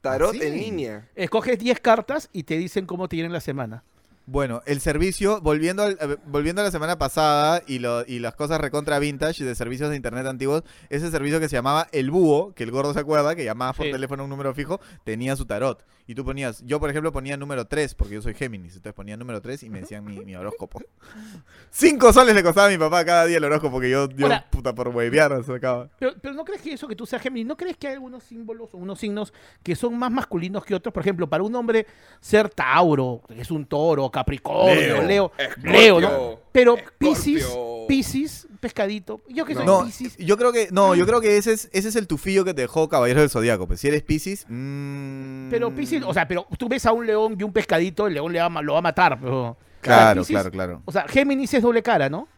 Tarot ¿Ah, sí? en línea. Escoges 10 cartas y te dicen cómo te viene la semana. Bueno, el servicio, volviendo, al- eh, volviendo a la semana pasada y, lo- y las cosas recontra vintage de servicios de internet antiguos, ese servicio que se llamaba El Búho, que el gordo se acuerda, que llamabas por Sí. teléfono a un número fijo, tenía su tarot. Y tú ponías, yo por ejemplo ponía número 3, porque yo soy Géminis, entonces ponía número 3 y me decían mi, mi horóscopo. Cinco soles le costaba a mi papá cada día el horóscopo, que yo, yo Ahora- puta, por huevear sacaba. Pero, pero ¿no crees que eso que tú seas Géminis, no crees que hay algunos símbolos o unos signos que son más masculinos que otros? Por ejemplo, para un hombre ser Tauro, que es un toro, Capricornio, Leo, Leo, Leo, ¿no? Pero. Piscis, Piscis, pescadito. Yo que soy No, Piscis. yo creo que, no, yo creo que ese es, ese es el tufillo que te dejó Caballero del Zodíaco. Pues si eres Piscis, mmm... Pero Piscis, o sea, pero tú ves a un león y un pescadito, el león le va, lo va a matar. Pero, Claro, Piscis- claro, claro. O sea, Géminis es doble cara, ¿no?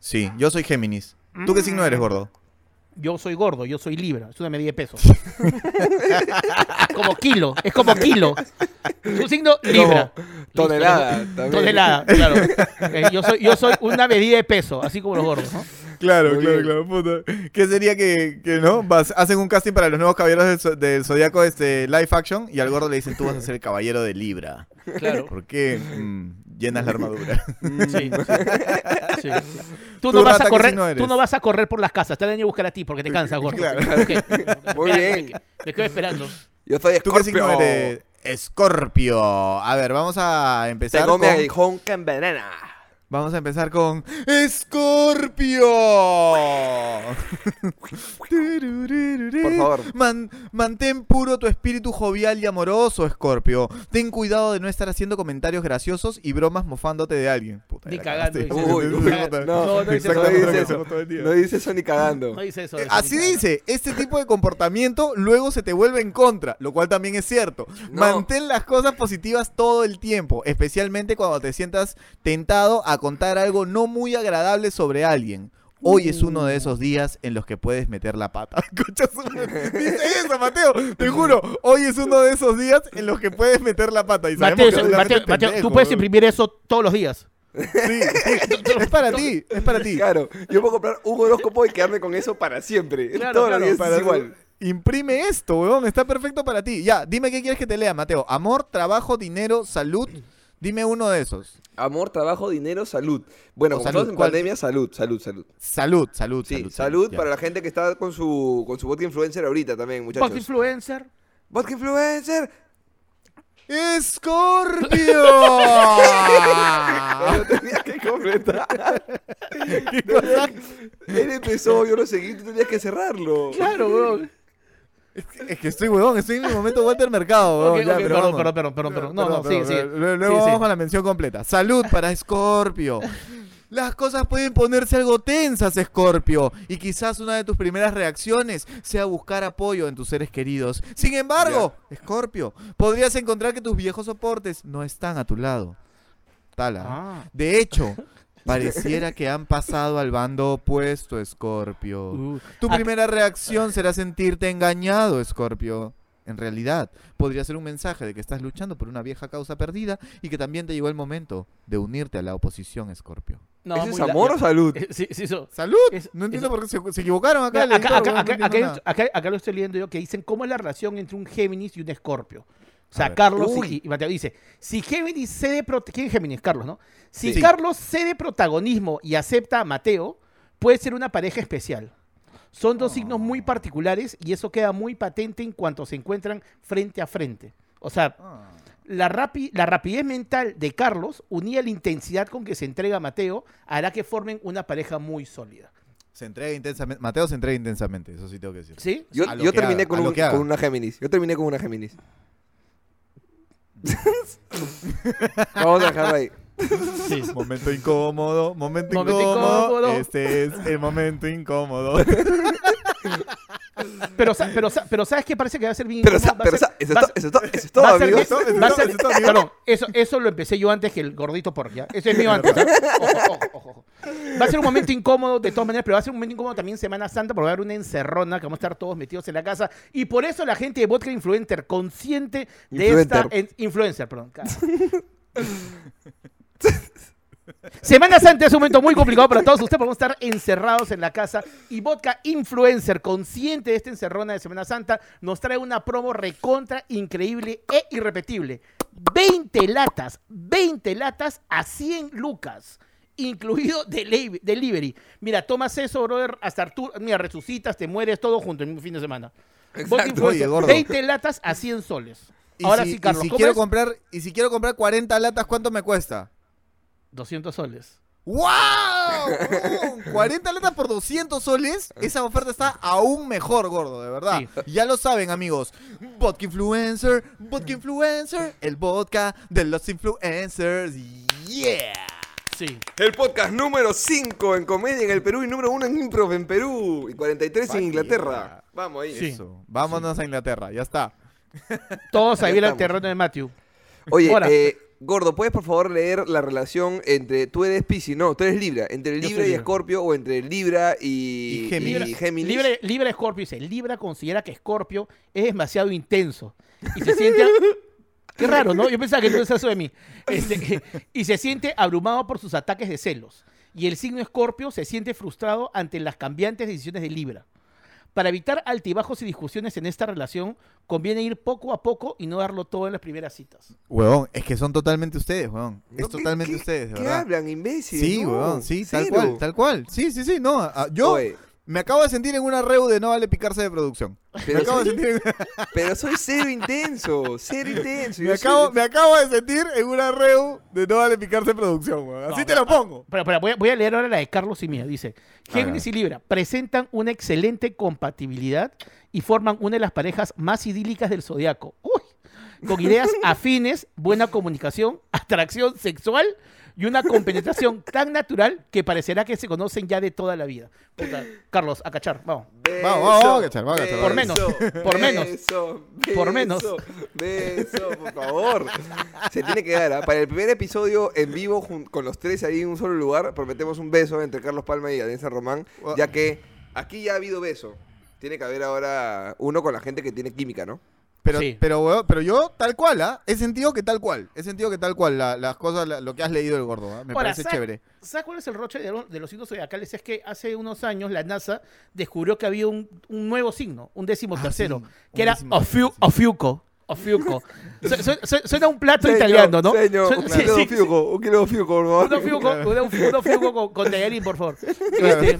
Sí, yo soy Géminis. ¿Tú qué signo eres, gordo? Yo soy gordo, yo soy libra, es una medida de peso. como kilo, es como kilo. Su signo libra. tonelada, Listo, también. Tonelada, claro. Eh, yo, soy, yo soy una medida de peso, así como los gordos, ¿no? Claro, Muy claro, bien. claro, puta. ¿Qué sería que, que no? Vas- hacen un casting para los nuevos caballeros del, zo- del Zodíaco este, live action y al gordo le dicen, tú vas a ser el caballero de Libra. Claro. ¿Por qué? Mm, llenas la armadura. Sí, sí, sí. Tú, ¿Tú, no vas a correr, eres? tú no vas a correr por las casas, te van a buscar a ti porque te cansas, gordo. Claro. Muy bien. Me quedo esperando. Yo soy ¿Tú qué signo Escorpio. eres? Escorpio. A ver, vamos a empezar Tengo mi con... aguijón que envenena. Vamos a empezar con Escorpio. Por favor. Man- mantén puro tu espíritu jovial y amoroso, Escorpio. Ten cuidado de no estar haciendo comentarios graciosos y bromas mofándote de alguien. Puta, Ni cagando, dice. Uy, uy, No, no, no dice no eso. No dice eso ni cagando. No dice eso. Eh, eso, Así dice, este tipo de comportamiento luego se te vuelve en contra, lo cual también es cierto. No. Mantén las cosas positivas todo el tiempo, especialmente cuando te sientas tentado a contar algo no muy agradable sobre alguien. Hoy es uno de esos días en los que puedes meter la pata. Dice eso, Mateo. Te juro, hoy es uno de esos días en los que puedes meter la pata. Y Mateo, que Mateo, Mateo, tú puedes imprimir eso todos los días. Sí, sí. Es para ti, es para ti. Claro, yo puedo comprar un horóscopo y quedarme con eso para siempre. Claro, Todos claro, los días Para- es igual. Imprime esto, weón. Está perfecto para ti. Ya, dime qué quieres que te lea, Mateo. Amor, trabajo, dinero, salud. Dime uno de esos. Amor, trabajo, dinero, salud. Bueno, O como salud, estamos en ¿cuál? pandemia, salud, salud, salud. Salud, salud, Sí, salud. salud, ya. para la gente que está con su con su vodka influencer ahorita también, muchachos. influencer. Vodka influencer. ¡Escorpio! Pero tenías que completar. Él empezó, yo lo seguí, tú tenías que cerrarlo. Claro, weón. Es que estoy, weón. Estoy en mi momento Walter Mercado, ya, pero perdón, perdón, perdón, perdón, perdón. No, no, Perdón, sí, sí. Luego Sí, vamos sí. con la mención completa. Salud para Escorpio. Las cosas pueden ponerse algo tensas, Escorpio, y quizás una de tus primeras reacciones sea buscar apoyo en tus seres queridos. Sin embargo, Escorpio, podrías encontrar que tus viejos soportes no están a tu lado. Tala. Ah. De hecho, pareciera que han pasado al bando opuesto, Escorpio. Uh, Tu ah, primera reacción será sentirte engañado, Scorpio. En realidad, podría ser un mensaje de que estás luchando por una vieja causa perdida y que también te llegó el momento de unirte a la oposición, Scorpio. no, ¿Ese es la- amor o salud? Eh, Sí, sí, eso. ¡Salud! Es- no entiendo eso- por qué se, se equivocaron. Mira, no acá- acá lo estoy leyendo yo que dicen cómo es la relación entre un Géminis y un Escorpio. O sea. Carlos y, y Mateo dice, si Géminis cede ¿quién es Géminis? Carlos, ¿no? Si Sí. Carlos cede protagonismo y acepta a Mateo, puede ser una pareja especial. Son dos signos muy particulares y eso queda muy patente en cuanto se encuentran frente a frente. O sea, Ah. la, rapi- la rapidez mental de Carlos, unida a la intensidad con que se entrega a Mateo, hará que formen una pareja muy sólida. Se entrega intensamente. Mateo se entrega intensamente, eso sí tengo que decir. ¿Sí? Yo, terminé haga, con, un- con una Géminis. Yo terminé con una Géminis. Vamos a dejarlo ahí. Sí. Momento incómodo, momento, Momento incómodo. incómodo. Este es el momento incómodo. Pero, pero, pero ¿sabes qué? Parece que va a ser bien Pero, sa- pero ser- eso, es eso, es todo, es todo. Perdón, lo empecé yo antes que el gordito por ya. Eso es mío antes. ¿ah? Ojo, ojo, ojo. Va a ser un momento incómodo de todas maneras, pero va a ser un momento incómodo también Semana Santa porque va a haber una encerrona que vamos a estar todos metidos en la casa. Y por eso la gente de Vodka Influencer, consciente de esta... En- influencer, perdón. Semana Santa es un momento muy complicado para todos ustedes. Vamos a estar encerrados en la casa. Y Vodka Influencer, consciente de esta encerrona de Semana Santa, nos trae una promo recontra increíble e irrepetible. 20 latas, 20 latas a 100 lucas. Incluido deli- delivery. Mira, tomas eso, brother, hasta Arturo. Mira, resucitas, te mueres todo junto en un fin de semana. Exacto. Influencer, Oye, gordo. 20 latas a 100 soles. Y Ahora si, sí, Carlos, y si ¿cómo quiero es? comprar Y si quiero comprar 40 latas, ¿cuánto me cuesta? 200 soles. ¡Wow! 40 latas por 200 soles. Esa oferta está aún mejor, gordo, de verdad. Sí. Ya lo saben, amigos. Vodka Influencer, Vodka Influencer, el vodka de los influencers. Yeah. Sí. El podcast número 5 en comedia en el Perú y número 1 en improv en Perú y 43 en Inglaterra. Vamos ahí. Sí. Eso. Vámonos a Inglaterra, ya está. Todos ahí estamos. terreno de Matthew. Oye, eh, Gordo, ¿puedes por favor leer la relación entre. Tú eres Piscis, no, tú eres Libra. Entre Libra y Libra. Escorpio o entre Libra y, Y Géminis. y Géminis? Libre, Libra Scorpio dice, Libra considera que Scorpio es demasiado intenso y se siente... Qué raro, ¿no? Yo pensaba que tú eso de mí. Este, y se siente abrumado por sus ataques de celos. Y el signo Escorpio se siente frustrado ante las cambiantes decisiones de Libra. Para evitar altibajos y discusiones en esta relación, conviene ir poco a poco y no darlo todo en las primeras citas. Huevón, es que son totalmente ustedes, huevón. No, Es ¿qué- totalmente qué- ustedes, de ¿Qué verdad. hablan, imbécil? Sí, No, huevón, sí, tal cero. cual, tal cual. Sí, sí, sí, no. ah, Yo Oye, me acabo de sentir en una reu de no vale picarse de producción. Me pero, de soy, sentir en- pero soy cero intenso, cero intenso. me, acabo, soy- me acabo de sentir en una reu de no vale picarse de producción. Así No, te lo pongo. Pero, pero voy, a, voy a leer ahora la de Carlos y mía. Dice, Géminis y Libra presentan una excelente compatibilidad y forman una de las parejas más idílicas del zodiaco. Uy, con ideas afines, buena comunicación, atracción sexual y una compenetración tan natural que parecerá que se conocen ya de toda la vida. Puta, Carlos, a cachar, vamos. Beso, Vamos, vamos, vamos a cachar, vamos a cachar, Por menos, por menos, beso, por menos. beso, por favor. Se tiene que dar, ¿ah? Para el primer episodio en vivo, con los tres ahí en un solo lugar, prometemos un beso entre Carlos Palma y Adrián Román, ya que aquí ya ha habido beso. Tiene que haber ahora uno con la gente que tiene química, ¿no? Pero, Sí. pero, pero yo, tal cual, ¿ah? He sentido que tal cual. He sentido que tal cual. la- las cosas, la- lo que has leído del gordo, ¿ah? Me Ahora, parece ¿sabes- chévere. ¿Sabes cuál es el roche de, lo- de los signos zodiacales? Es que hace unos años la NASA descubrió que había un, un nuevo signo, un décimo Ah, tercero, sí, que era Ofiu-. Ofiuco. Ofiuco. Su- su- su- suena un plato Señor, italiano, ¿no? Señor, un kilo de sí, sí. fiuco, un kilo de fiuco, por favor. Un ofiuco, un ofiuco- un ofiuco con, con tallarín, por favor. Este,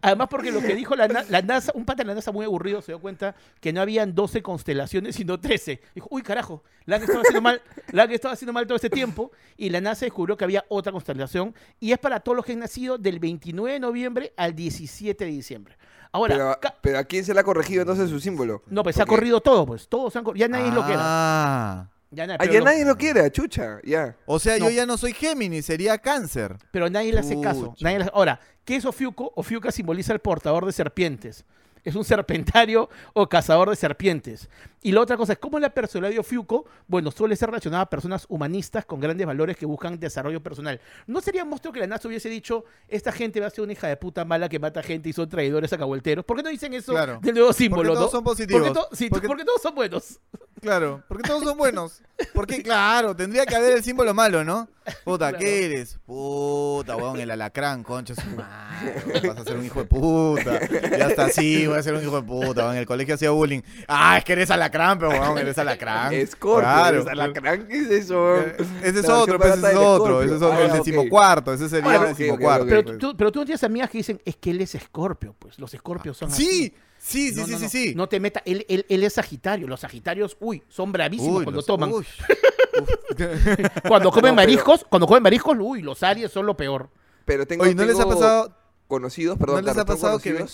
además, porque lo que dijo la, la NASA, un pata de la NASA muy aburrido se dio cuenta que no habían 12 constelaciones, sino 13. Dijo, uy, carajo, la han estado haciendo mal, la han estado haciendo mal todo este tiempo. Y la NASA descubrió que había otra constelación. Y es para todos los que han nacido del 29 de noviembre al 17 de diciembre. Ahora, Pero, ¿a quién se le ha corregido entonces su símbolo? no, pues se ha corrido todo, pues. Todos se han Ya nadie lo quiera. Ah. Ya nadie, Ah, pero, ya no- nadie lo quiere, chucha, ya. O sea, No. yo ya no soy Géminis, sería cáncer. pero nadie le hace caso. Pucha. nadie le- Ahora, ¿qué es Ofiuco? Ofiuca simboliza el portador de serpientes. Es un serpentario o cazador de serpientes. Y la otra cosa es, ¿cómo la personalidad de Ofiuco? Bueno, suele ser relacionada a personas humanistas con grandes valores que buscan desarrollo personal. ¿No sería monstruo que la NASA hubiese dicho, esta gente va a ser una hija de puta mala que mata gente y son traidores acahuelteros? ¿Por qué no dicen eso Claro. del nuevo símbolo? todos no? son positivos. Porque, to- sí, Porque- porque todos son buenos. Claro, porque todos son buenos. Porque, claro, tendría que haber el símbolo malo, ¿no? Puta, Claro. ¿qué eres? Puta, weón, el alacrán, concha su madre. Vas a ser un hijo de puta. Ya está así, voy a ser un hijo de puta. En el colegio hacía bullying. Ah, es que eres alacrán, pero weón, eres alacrán. Claro. ¿es alacrán? ¿qué es eso? Ese es otro, pues, ese es otro. Ese es otro, Ah, el ok. decimocuarto. Ese sería Bueno, el decimocuarto. ok. Pero pues. tú, pero tú no tienes amigas que dicen, es que él es escorpio, pues. Los escorpios son así. Sí, sí, sí, No, sí, no, sí, no. sí. No te metas, él, él- él es Sagitario. Los Sagitarios, uy, son bravísimos Uy, cuando los- toman. uy. Cuando comen No, pero- mariscos, cuando comen mariscos, uy, los Aries son lo peor. Pero tengo, Oye, ¿no les ha pasado conocidos, perdón, ¿no les ha pasado que?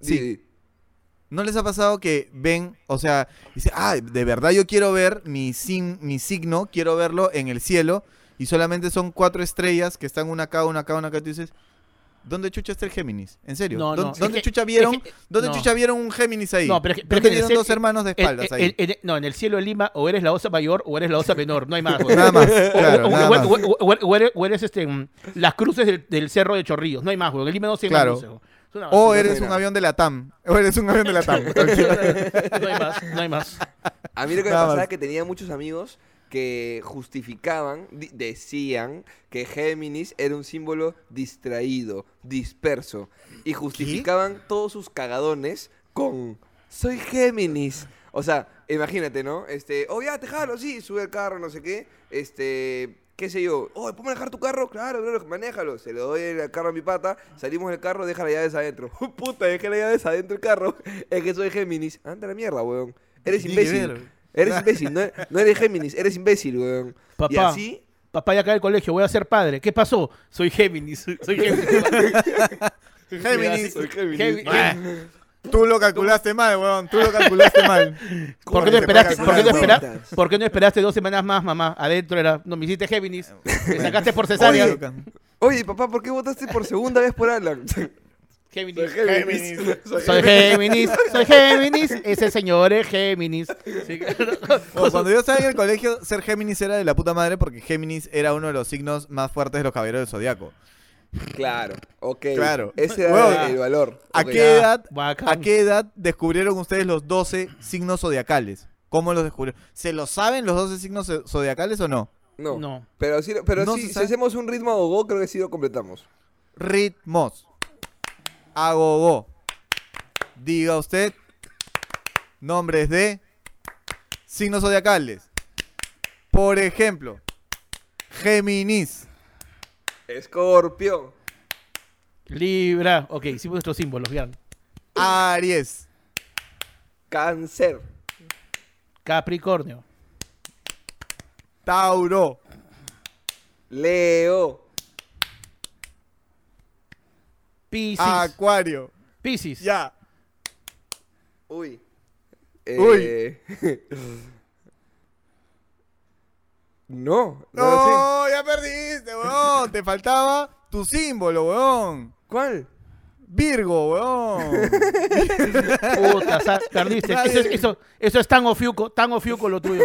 Sí. ¿No les ha pasado que ven, o sea, dice, ah, de verdad yo quiero ver mi, sin, mi signo, quiero verlo en el cielo, y solamente son cuatro estrellas que están una acá, una acá, una acá, y tú dices, ¿dónde chucha está el Géminis? ¿En serio? No, ¿Dó- no, ¿Dónde que- chucha vieron, es que- dónde no. chucha vieron un Géminis ahí? No, pero es que- pero ¿Dónde vieron dos hermanos de espaldas ahí? no, en el cielo de Lima, o eres la osa mayor o eres la osa menor, no hay más. Nada más, O- eres, este, mm, las cruces del, del cerro de Chorrillos, no hay más, güey. En Lima no se Claro. cruces, O eres un avión de la TAM. O eres un avión de la TAM. no hay más, no hay más. A mí lo que me Nada pasaba más. es que tenía muchos amigos que justificaban, di- decían que Géminis era un símbolo distraído, disperso, y justificaban todos sus cagadones con soy Géminis. O sea, imagínate, ¿no? Este, oh, ya, te jalo, sí, sube el carro, no sé qué. Este, qué sé yo. Oh, ¿puedo manejar tu carro? Claro, claro, manéjalo. Se le doy el carro a mi pata, salimos del carro, deja las llaves adentro. Puta, dejé las llaves adentro del carro. Es que soy Géminis. Anda a la mierda, weón. Eres imbécil. Eres imbécil, no, no eres Géminis, eres imbécil, weón. Y Papá. así, Papá, ya acá del colegio, voy a ser padre. ¿Qué pasó? Soy Géminis. Soy soy Géminis. Géminis. soy Géminis. Géminis. Tú lo calculaste mal, weón. Tú lo calculaste mal. ¿Por qué no Te esperaste, por qué no por qué esperaste dos semanas más, mamá? Adentro era, no me hiciste Géminis, me sacaste por cesárea. Oye, Oye, papá, ¿por qué votaste por segunda vez por Alan? Géminis. Soy Géminis. Soy Géminis, soy Géminis, ese señor es Géminis. Sí. Cuando yo estaba en el colegio, ser Géminis era de la puta madre porque Géminis era uno de los signos más fuertes de los caballeros del zodiaco. Claro, ok. Claro. Ese era Huevón, el valor. ¿A qué edad, Bacán. ¿A qué edad descubrieron ustedes los 12 signos zodiacales? ¿Cómo los descubrieron? ¿Se lo saben los 12 signos zo- zodiacales o no? No. No. Pero, sí, pero No si hacemos un ritmo a gogo, creo que sí lo completamos. Ritmos. Agogo. Diga usted nombres de signos zodiacales. Por ejemplo, Géminis. Escorpio. Libra. Ok, hicimos nuestros símbolos, bien. Aries. Cáncer. Capricornio. Tauro. Leo. Piscis. Acuario. Piscis. Ya. Uy. Uy. No. No, ya perdiste, weón. Te faltaba tu símbolo, weón. ¿Cuál? Virgo, weón. Puta, sa- perdiste. Eso, es- eso, eso es tan ofiuco, tan ofiuco lo tuyo.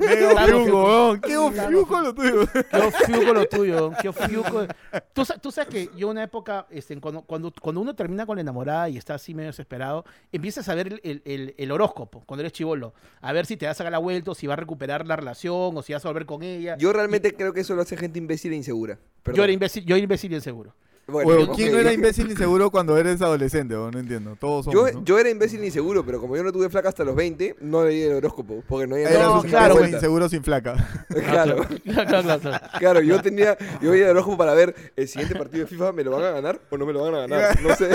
Mega ofiuco, ofiuco. weón. Qué ofiuco lo tuyo. Qué ofiuco lo tuyo, qué ofiuco. Tú, sa- tú sabes que yo una época, este, cuando, cuando, cuando uno termina con la enamorada y está así medio desesperado, empiezas a ver el, el- el- el horóscopo cuando eres chivolo. A ver si te vas a sacar la vuelta, o si va a recuperar la relación, o si vas a volver con ella. Yo realmente creo que eso lo hace gente imbécil e insegura. Perdón. Yo era imbécil, yo era imbécil y inseguro. Bueno, ok. ¿quién no era imbécil inseguro cuando eres adolescente? No entiendo. Todos somos, Yo, ¿no? yo era imbécil e inseguro, pero como yo no tuve flaca hasta los 20, no leí el horóscopo. Porque no había Eras nada un claro, inseguro sin flaca. Claro, Claro, claro, claro. claro, yo tenía, yo veía el horóscopo para ver el siguiente partido de FIFA, ¿me lo van a ganar o no me lo van a ganar? No sé.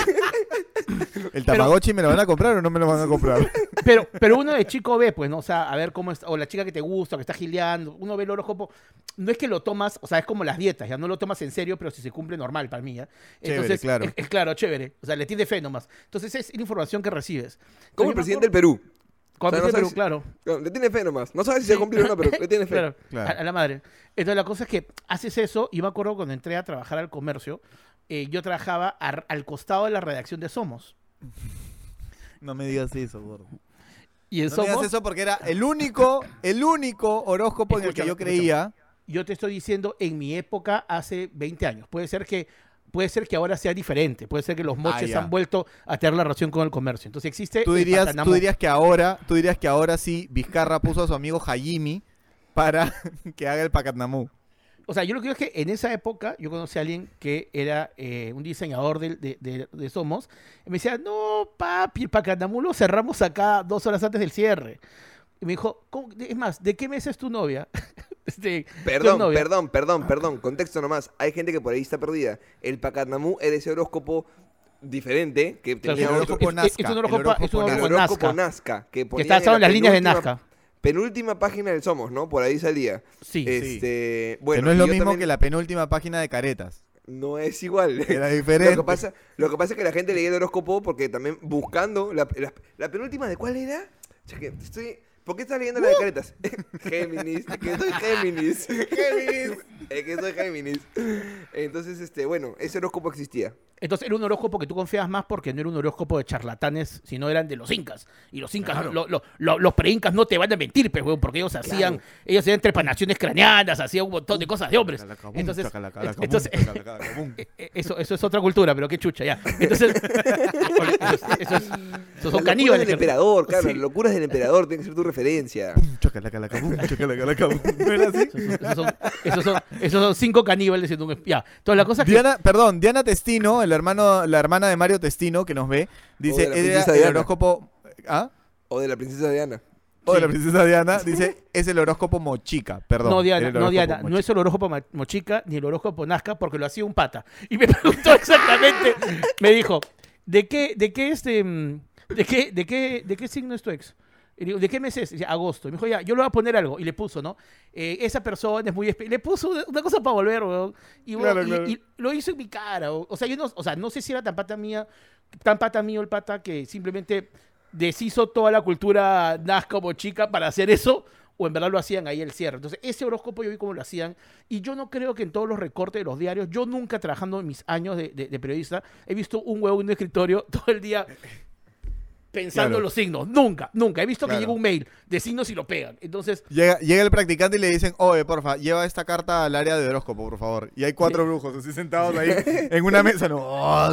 ¿El Tamagotchi me lo van a comprar o no me lo van a comprar? Pero, pero uno de chico ve, pues, ¿no? O sea, a ver cómo es, o la chica que te gusta, que está gileando, uno ve el horóscopo, no es que lo tomas, o sea, es como las dietas, ya no lo tomas en serio, pero si se cumple normal para mí, ¿ya? Chévere, Entonces, claro. Es, es claro, chévere, o sea, le tiene fe nomás. Entonces es la información que recibes. Como el presidente del Perú. O sea, no Perú, sabes- claro. No, Le tiene fe nomás. No sabes si se va a cumplir o no, pero le tiene fe. Claro, Claro. A, a la madre. Entonces la cosa es que haces eso, y me acuerdo cuando entré a trabajar al comercio, eh, yo trabajaba al costado de la redacción de Somos. No me digas eso, gordo. Y en No me digas eso porque era el único, el único horóscopo en el que yo creía. yo te estoy diciendo, en mi época, hace 20 años. Puede ser que, puede ser que ahora sea diferente. Puede ser que los moches Ah, han vuelto a tener la relación con el comercio. Entonces existe. Tú dirías, tú dirías que ahora, tú dirías que ahora sí Vizcarra puso a su amigo Hayimi para que haga el Pacatnamú. O sea, yo lo que digo es que en esa época yo conocí a alguien que era eh, un diseñador de, de- de- de Somos. Y me decía, no, papi, el Pacanamú lo cerramos acá dos horas antes del cierre. Y me dijo, "¿Cómo? es más, ¿de qué mes es tu novia? Este, ¿tu Perdón, novia? perdón, perdón, perdón. Contexto nomás. Hay gente que por ahí está perdida. El Pacatnamú era ese horóscopo diferente que Claro, tenía el otro- horóscopo es- es- es Nazca, un el horóscopo- es un horóscopo el horóscopo Nazca. Nazca. Que, Que está basado en las líneas de Nazca. Penúltima página del Somos, ¿no? Por ahí salía. Sí. Este, que bueno, no es lo mismo también- que la penúltima página de Caretas. No es igual. Era diferente. Lo que, pasa, lo que pasa es que la gente leía el horóscopo porque también buscando. La, la- la penúltima de cuál era? Ya que estoy- ¿Por qué estás leyendo la de caretas? Géminis, es que soy Géminis. Géminis. Es que soy Géminis. Entonces, este, bueno, ese horóscopo existía. Entonces era un horóscopo que tú confiabas más porque no era un horóscopo de charlatanes, sino eran de los incas. Y los incas, Claro. lo- lo- lo- los pre-incas no te van a mentir, pues, weón, porque ellos hacían, ellos hacían trepanaciones craneanas, hacían un montón de cosas de hombres. Entonces, entonces eh, eso, eso es otra cultura, pero qué chucha, ya. Entonces, eso, es- eso es- son caníbales. del emperador, claro, Sí. las locuras del emperador tienen que ser tu referencia. Esos son, esos, son, esos son cinco caníbales siendo un espía. Toda la cosa que Diana, perdón, Diana Testino, el hermano, la hermana de Mario Testino que nos ve, dice, de la era el horóscopo, ¿ah? O de la princesa Diana. O de la princesa Diana, dice, es el horóscopo mochica, perdón. No, Diana, no, Diana, no es el horóscopo mochica ni el horóscopo nazca porque lo hacía un pata. Y me preguntó exactamente, me dijo, ¿de qué, de qué este, mm, de qué, de qué, de qué signo es tu ex? Y digo, ¿de qué mes es? Y dice, agosto. Y me dijo, ya, yo le voy a poner algo. Y le puso, ¿no? Eh, esa persona es muy... espe- Le puso una, cosa para volver, weón. Y, weón, Claro, y- claro. y lo hizo en mi cara. weón. O sea, yo no, o sea, no sé si era tan pata mía, tan pata mío el pata que simplemente deshizo toda la cultura nazca o mochica para hacer eso o en verdad lo hacían ahí el cierre. Entonces, ese horóscopo yo vi cómo lo hacían. Y yo no creo que en todos los recortes de los diarios, yo nunca trabajando en mis años de, de- de periodista, he visto un huevo en un escritorio todo el día pensando Claro. en los signos. Nunca, nunca. He visto Claro. que llega un mail de signos y lo pegan. Entonces, Llega, llega el practicante y le dicen, oye, porfa, lleva esta carta al área de horóscopo, por favor. Y hay cuatro brujos así sentados ahí en una mesa. No,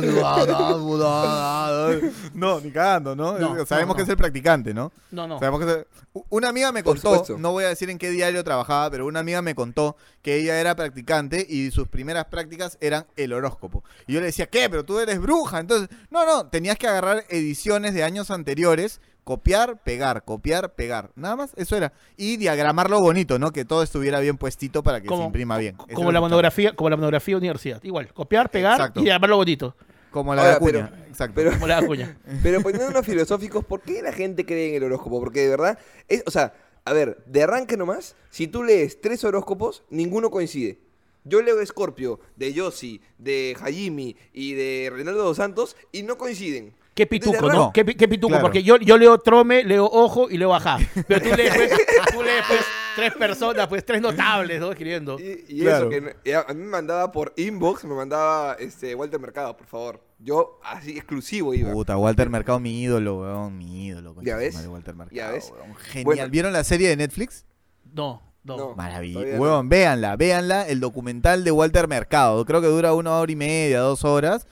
no, ni cagando, ¿no? No, Sabemos no, que es el practicante, ¿no? no, no. Sabemos que es el- Una amiga me contó, no voy a decir en qué diario trabajaba, pero una amiga me contó que ella era practicante y sus primeras prácticas eran el horóscopo. Y yo le decía, ¿qué? Pero tú eres bruja. Entonces, no, no, tenías que agarrar ediciones de años anteriores, copiar, pegar, copiar, pegar. Nada más, eso era. Y diagramarlo bonito, ¿no? Que todo estuviera bien puestito para que se imprima bien. Eso Como la monografía, como la monografía de universidad. Igual, copiar, pegar Exacto. y llamarlo bonito. Como la Ahora, de Acuña. pero- Exacto. pero- Como la cuña. Pero poniéndonos filosóficos, ¿por qué la gente cree en el horóscopo? Porque de verdad, es, o sea, a ver, de arranque nomás, si tú lees tres horóscopos, ninguno coincide. Yo leo Escorpio, de Yossi, de Hajimi y de Reinaldo dos Santos y no coinciden. Qué pituco, ¿no? Qué, pi- qué pituco, Claro. porque yo, yo leo trome, leo ojo y leo ajá. Pero tú lees, pues, tú lees, pues, tres personas, pues, tres notables, ¿no? Escribiendo. Y, y Claro. eso, que y a, mí me mandaba por inbox, me mandaba este Walter Mercado, por favor. Yo así exclusivo iba. Puta, Walter Mercado, mi ídolo, weón, mi ídolo. concha ¿Ya ves? madre, Walter Mercado, ¿Ya ves? weón, Genial. Bueno. ¿Vieron la serie de Netflix? No, no. No. Huevón, véanla, véanla, el documental de Walter Mercado. Creo que dura una hora y media, dos horas.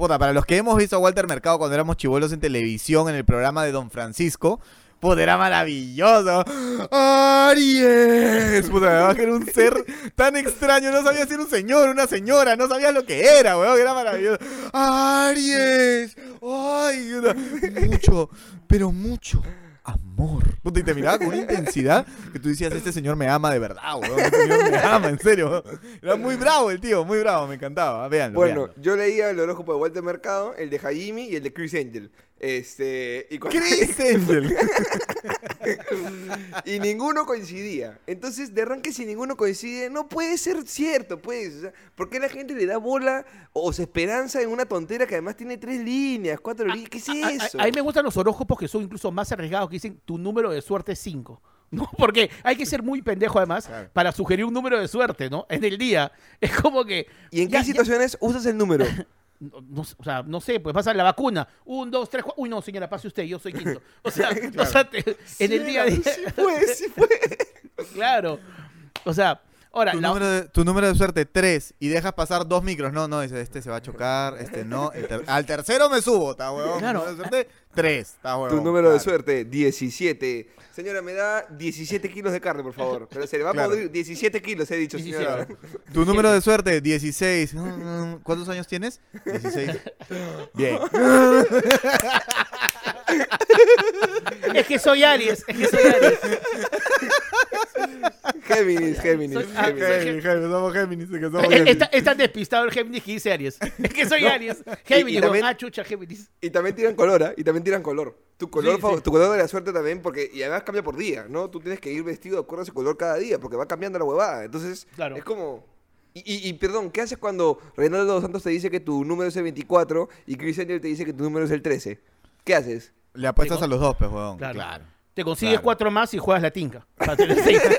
Puta, para los que hemos visto a Walter Mercado cuando éramos chivolos en televisión, en el programa de Don Francisco, puta, era maravilloso. ¡Aries! Puta, que era un ser tan extraño, no sabía si era un señor, una señora, no sabía lo que era, weón, era maravilloso. ¡Aries! ¡Ay! Mucho, pero mucho amor. Puta, y te miraba con una intensidad que tú decías, este señor me ama de verdad, weón. Este señor me ama, en serio. Era muy bravo el tío, muy bravo, me encantaba. Véanlo. Bueno, yo leía el horóscopo de Walter Mercado, el de Hajimi y el de Chris Angel. Este, y, cuando- Chris Angel. y ninguno coincidía. Entonces, de arranque, si ninguno coincide, no puede ser cierto, pues. O sea, ¿Por qué la gente le da bola o se esperanza en una tontera que además tiene tres líneas, cuatro líneas? ¿Qué es A, a- eso? a mí me gustan los horóscopos que son incluso más arriesgados, que dicen tu número de suerte es 5. ¿no? Porque hay que ser muy pendejo además Claro. para sugerir un número de suerte, ¿no? En el día. Es como que. ¿Y en ya- qué situaciones usas el número? No, no o sea, no sé, pues pasa la vacuna. Un, dos, tres, cuatro. Uy, no, señora, pase usted, yo soy quinto. O sea, o sea, te- en el día a día. Sí fue, sí fue. Claro. O sea, ahora, Tu, la- número de, tu número de suerte, 3. Y dejas pasar dos micros. No, no, dice, este se va a chocar, este no. el ter- al tercero me subo, está huevón. Claro. Tu número de suerte, 3. Está huevón. Tu número de claro. suerte, 17. Señora, me da 17 kilos de carne, por favor. Pero se le va a Claro. podrir 17 kilos, he dicho, señora. 17. Tu número de suerte, 16. Mm, ¿Cuántos años tienes? 16. Bien. es que soy Aries, es que soy Aries. Géminis, Géminis. Soy- ah, Géminis. soy- Géminis, Géminis, somos Géminis, que somos Es, Géminis. está, es tan despistado el Géminis que dice Aries. Es que soy Aries. Géminis, y también- weón. ah, chucha, Géminis. Y también tiran color, ¿ah? Y también tiran color. Tu color, Sí, tu color de la suerte también, porque y además cambia por día, ¿no? Tú tienes que ir vestido de acuerdo a ese color cada día, porque va cambiando la huevada. Entonces, Claro. es como... Y, y- y, perdón, ¿qué haces cuando Reinaldo dos Santos te dice que tu número es el 24 y Chris Angel te dice que tu número es el 13? ¿Qué haces? Le apuestas a los dos, pues. Claro. Te consigues Claro. cuatro más y juegas la tinca. Para tener seis.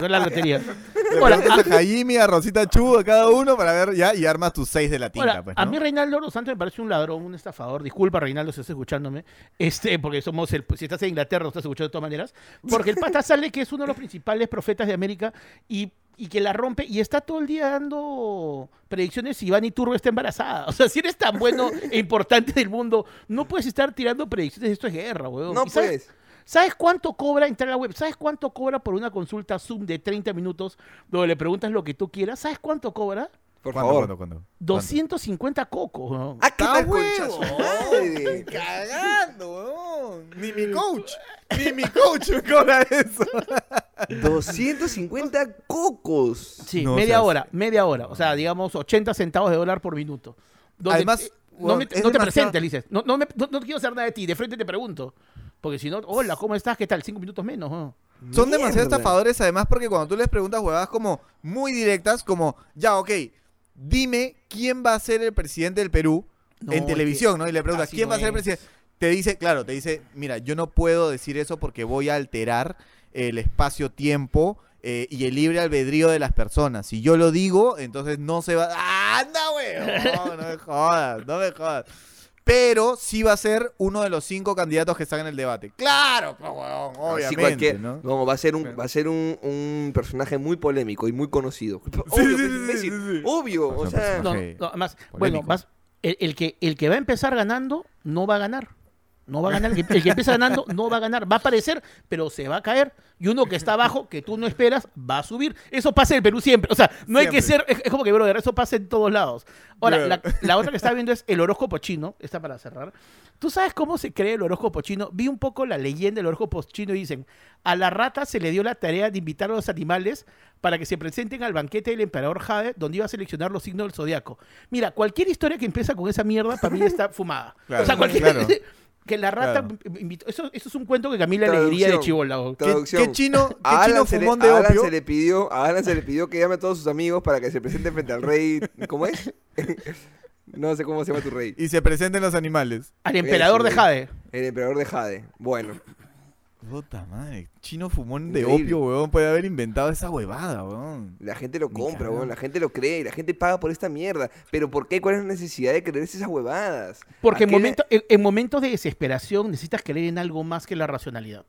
No es la lotería. Le Ahora, preguntas a Jaime, a Rosita Chu, a cada uno para ver ya y armas tus seis de la tinta. Ahora, pues, a mí Reinaldo Dos Santos me parece un ladrón, un estafador. Disculpa, Reinaldo, si estás escuchándome. Este, porque somos el, si estás en Inglaterra, lo estás escuchando de todas maneras. Porque el pata sale que es uno de los principales profetas de América y, y que la rompe y está todo el día dando predicciones si Iván Iturbe está embarazada. O sea, si eres tan bueno e importante del mundo, no puedes estar tirando predicciones. Esto es guerra, weón. No ¿Y sabes- puedes. ¿Sabes cuánto cobra entrar a la web? ¿Sabes cuánto cobra por una consulta Zoom de 30 minutos donde le preguntas lo que tú quieras? ¿Sabes cuánto cobra? Por ¿Cuándo, favor. cuándo, cuándo? 250 cocos. weón. Ah, ¿qué ¡Está tal, huevo! ¡Cagando, weón! Ni mi coach, ni mi coach me cobra eso. 250 cocos. Sí, No media hora, media hora. O sea, digamos 80 centavos de dólar por minuto. Donde, Además, eh, no, me- no te demasiado- presentes, dices. No, no, me- no- no quiero saber nada de ti, de frente te pregunto. Porque si no, hola, ¿cómo estás? ¿Qué tal? Cinco minutos menos. ¿no? Son demasiado estafadores, además, porque cuando tú les preguntas huevadas como muy directas, como, ya, ok, dime quién va a ser el presidente del Perú No, en televisión, ¿no? Y le preguntas, ¿quién no va a ser el es. presidente? Te dice, claro, te dice, mira, yo no puedo decir eso porque voy a alterar el espacio-tiempo eh, y el libre albedrío de las personas. Si yo lo digo, entonces no se va... ¡Ah, ¡Anda, güey! No, no me jodas, no me jodas. Pero sí va a ser uno de los cinco candidatos que están en el debate. Claro, pues, weón, obviamente, ¿no? no, va a ser un, va a ser un, un personaje muy polémico y muy conocido. Sí, Obvio, sí, pues, sí, sí, sí. Obvio, o sea, No, no, además, bueno, vas- el, el que, el que va a empezar ganando no va a ganar. No va a ganar. El que, el que empieza ganando no va a ganar. Va a aparecer, pero se va a caer. Y uno que está abajo, que tú no esperas, va a subir. Eso pasa en el Perú siempre. O sea, no hay que ser. Siempre. Es, es como que, brother, eso pasa en todos lados. Ahora, Claro. la, la otra que está viendo es el horóscopo chino. Está para cerrar. ¿Tú sabes cómo se cree el horóscopo chino? Vi un poco la leyenda del horóscopo chino y dicen: a la rata se le dio la tarea de invitar a los animales para que se presenten al banquete del emperador Jade, donde iba a seleccionar los signos del zodiaco. Mira, cualquier historia que empieza con esa mierda para mí está fumada. Claro, o sea, cualquier. claro. Que la rata Claro. invitó. Eso, eso es un cuento que Camila le diría de Traducción. chivola. ¿Qué, Traducción. qué chino, qué a chino Alan, se le, fumón de a Alan opio? se le pidió, a Alan se le pidió que llame a todos sus amigos para que se presente frente al rey. ¿Cómo es? no sé cómo se llama tu rey. Y se presenten los animales. Al emperador de Jade. El emperador de Jade. Bueno, Puta madre, chino fumón de Increíble. opio, weón, puede haber inventado esa huevada, weón. la gente lo compra, weón, la gente lo cree, y la gente paga por esta mierda. Pero ¿por qué? ¿Cuál es la necesidad de creerse esas huevadas? Porque ¿A en, qué le- momento, en, en momentos de desesperación necesitas creer en algo más que la racionalidad.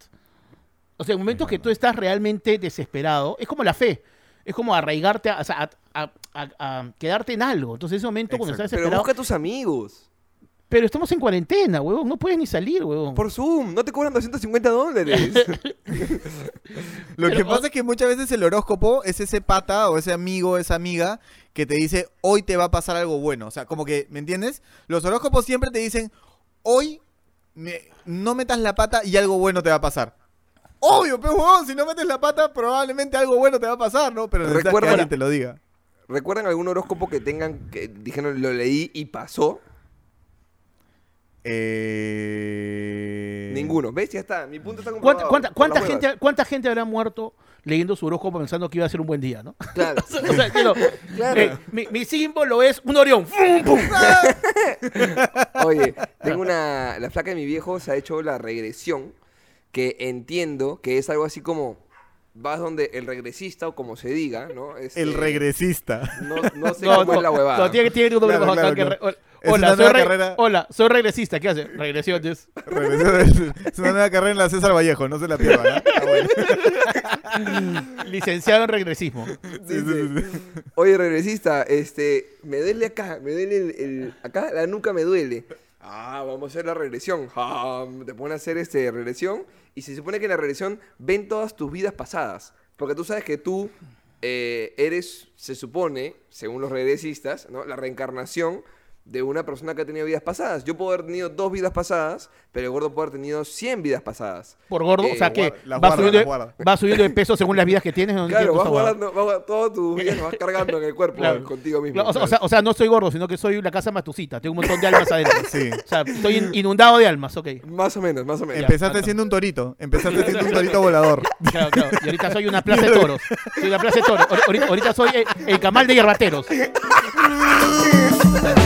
O sea, en momentos que tú estás realmente desesperado, es como la fe. Es como arraigarte, a, o sea, a, a- a- a quedarte en algo. Entonces, en ese momento, cuando estás Exacto. Pero desesperado. busca a tus amigos. Pero estamos en cuarentena, huevón. No puedes ni salir, huevón. Por Zoom, no te cobran 250 dólares. Lo que pasa es que muchas veces el horóscopo es ese pata o ese amigo o esa amiga que te dice, hoy te va a pasar algo bueno. O sea, como que, ¿me entiendes? Los horóscopos siempre te dicen, hoy me- no metas la pata y algo bueno te va a pasar. Obvio, pero huevón, si no metes la pata, probablemente algo bueno te va a pasar, ¿no? Pero necesitas Recuerda- que alguien te lo diga. ¿Recuerdan algún horóscopo que tengan, que dijeron, lo leí y pasó? Eh... Ninguno. ¿Ves? Ya está. Mi punto está ¿Cuánta, comprobado. cuánta- cuánta gente. ¿Cuánta gente habrá muerto leyendo su horóscopo pensando que iba a ser un buen día, no? Claro. O sea, quiero- Claro. eh, mi, mi símbolo es un Orión. Oye, tengo una... La flaca de mi viejo se ha hecho la regresión, que entiendo que es algo así como... Vas donde el regresista, o como se diga, ¿no? Este, El regresista. No, no sé cómo es la huevada. no, tiene, tiene un doble Claro, claro, que re- Hola, una soy nueva re- carrera. hola, soy regresista. ¿Qué hace? Regresiones. Regresión es una nueva carrera en la César Vallejo, no se la pierdan. ¿eh? Ah, bueno. Licenciado en regresismo. Sí, sí, sí, sí. Oye, regresista, este, me duele acá, me duele el, el- acá la nuca me duele. Ah, vamos a hacer la regresión. Ah, te ponen a hacer este regresión y se supone que en la regresión ven todas tus vidas pasadas, porque tú sabes que tú eh, eres, se supone, según los regresistas, ¿no? la reencarnación de una persona que ha tenido vidas pasadas. Yo puedo haber tenido dos vidas pasadas, pero el gordo puede haber tenido 100 vidas pasadas. Por gordo, Eh, o sea que guarda- va, guarda, subiendo, va subiendo de peso según las vidas que tienes. No Claro, vas guardando, vas- todo tu vida lo vas cargando en el cuerpo Claro. contigo mismo. Claro, o, sea, o sea- o sea, no soy gordo, sino que soy la casa matucita. Tengo un montón de almas adentro. Sí. O sea, estoy in- inundado de almas, ok. Más o menos, más o menos. Empezaste siendo un torito. Empezaste siendo un torito volador. Claro, claro. Y ahorita soy una plaza de toros. Soy una plaza de toros. Ahor- Ahorita, ahorita soy el, el camal de hierbateros.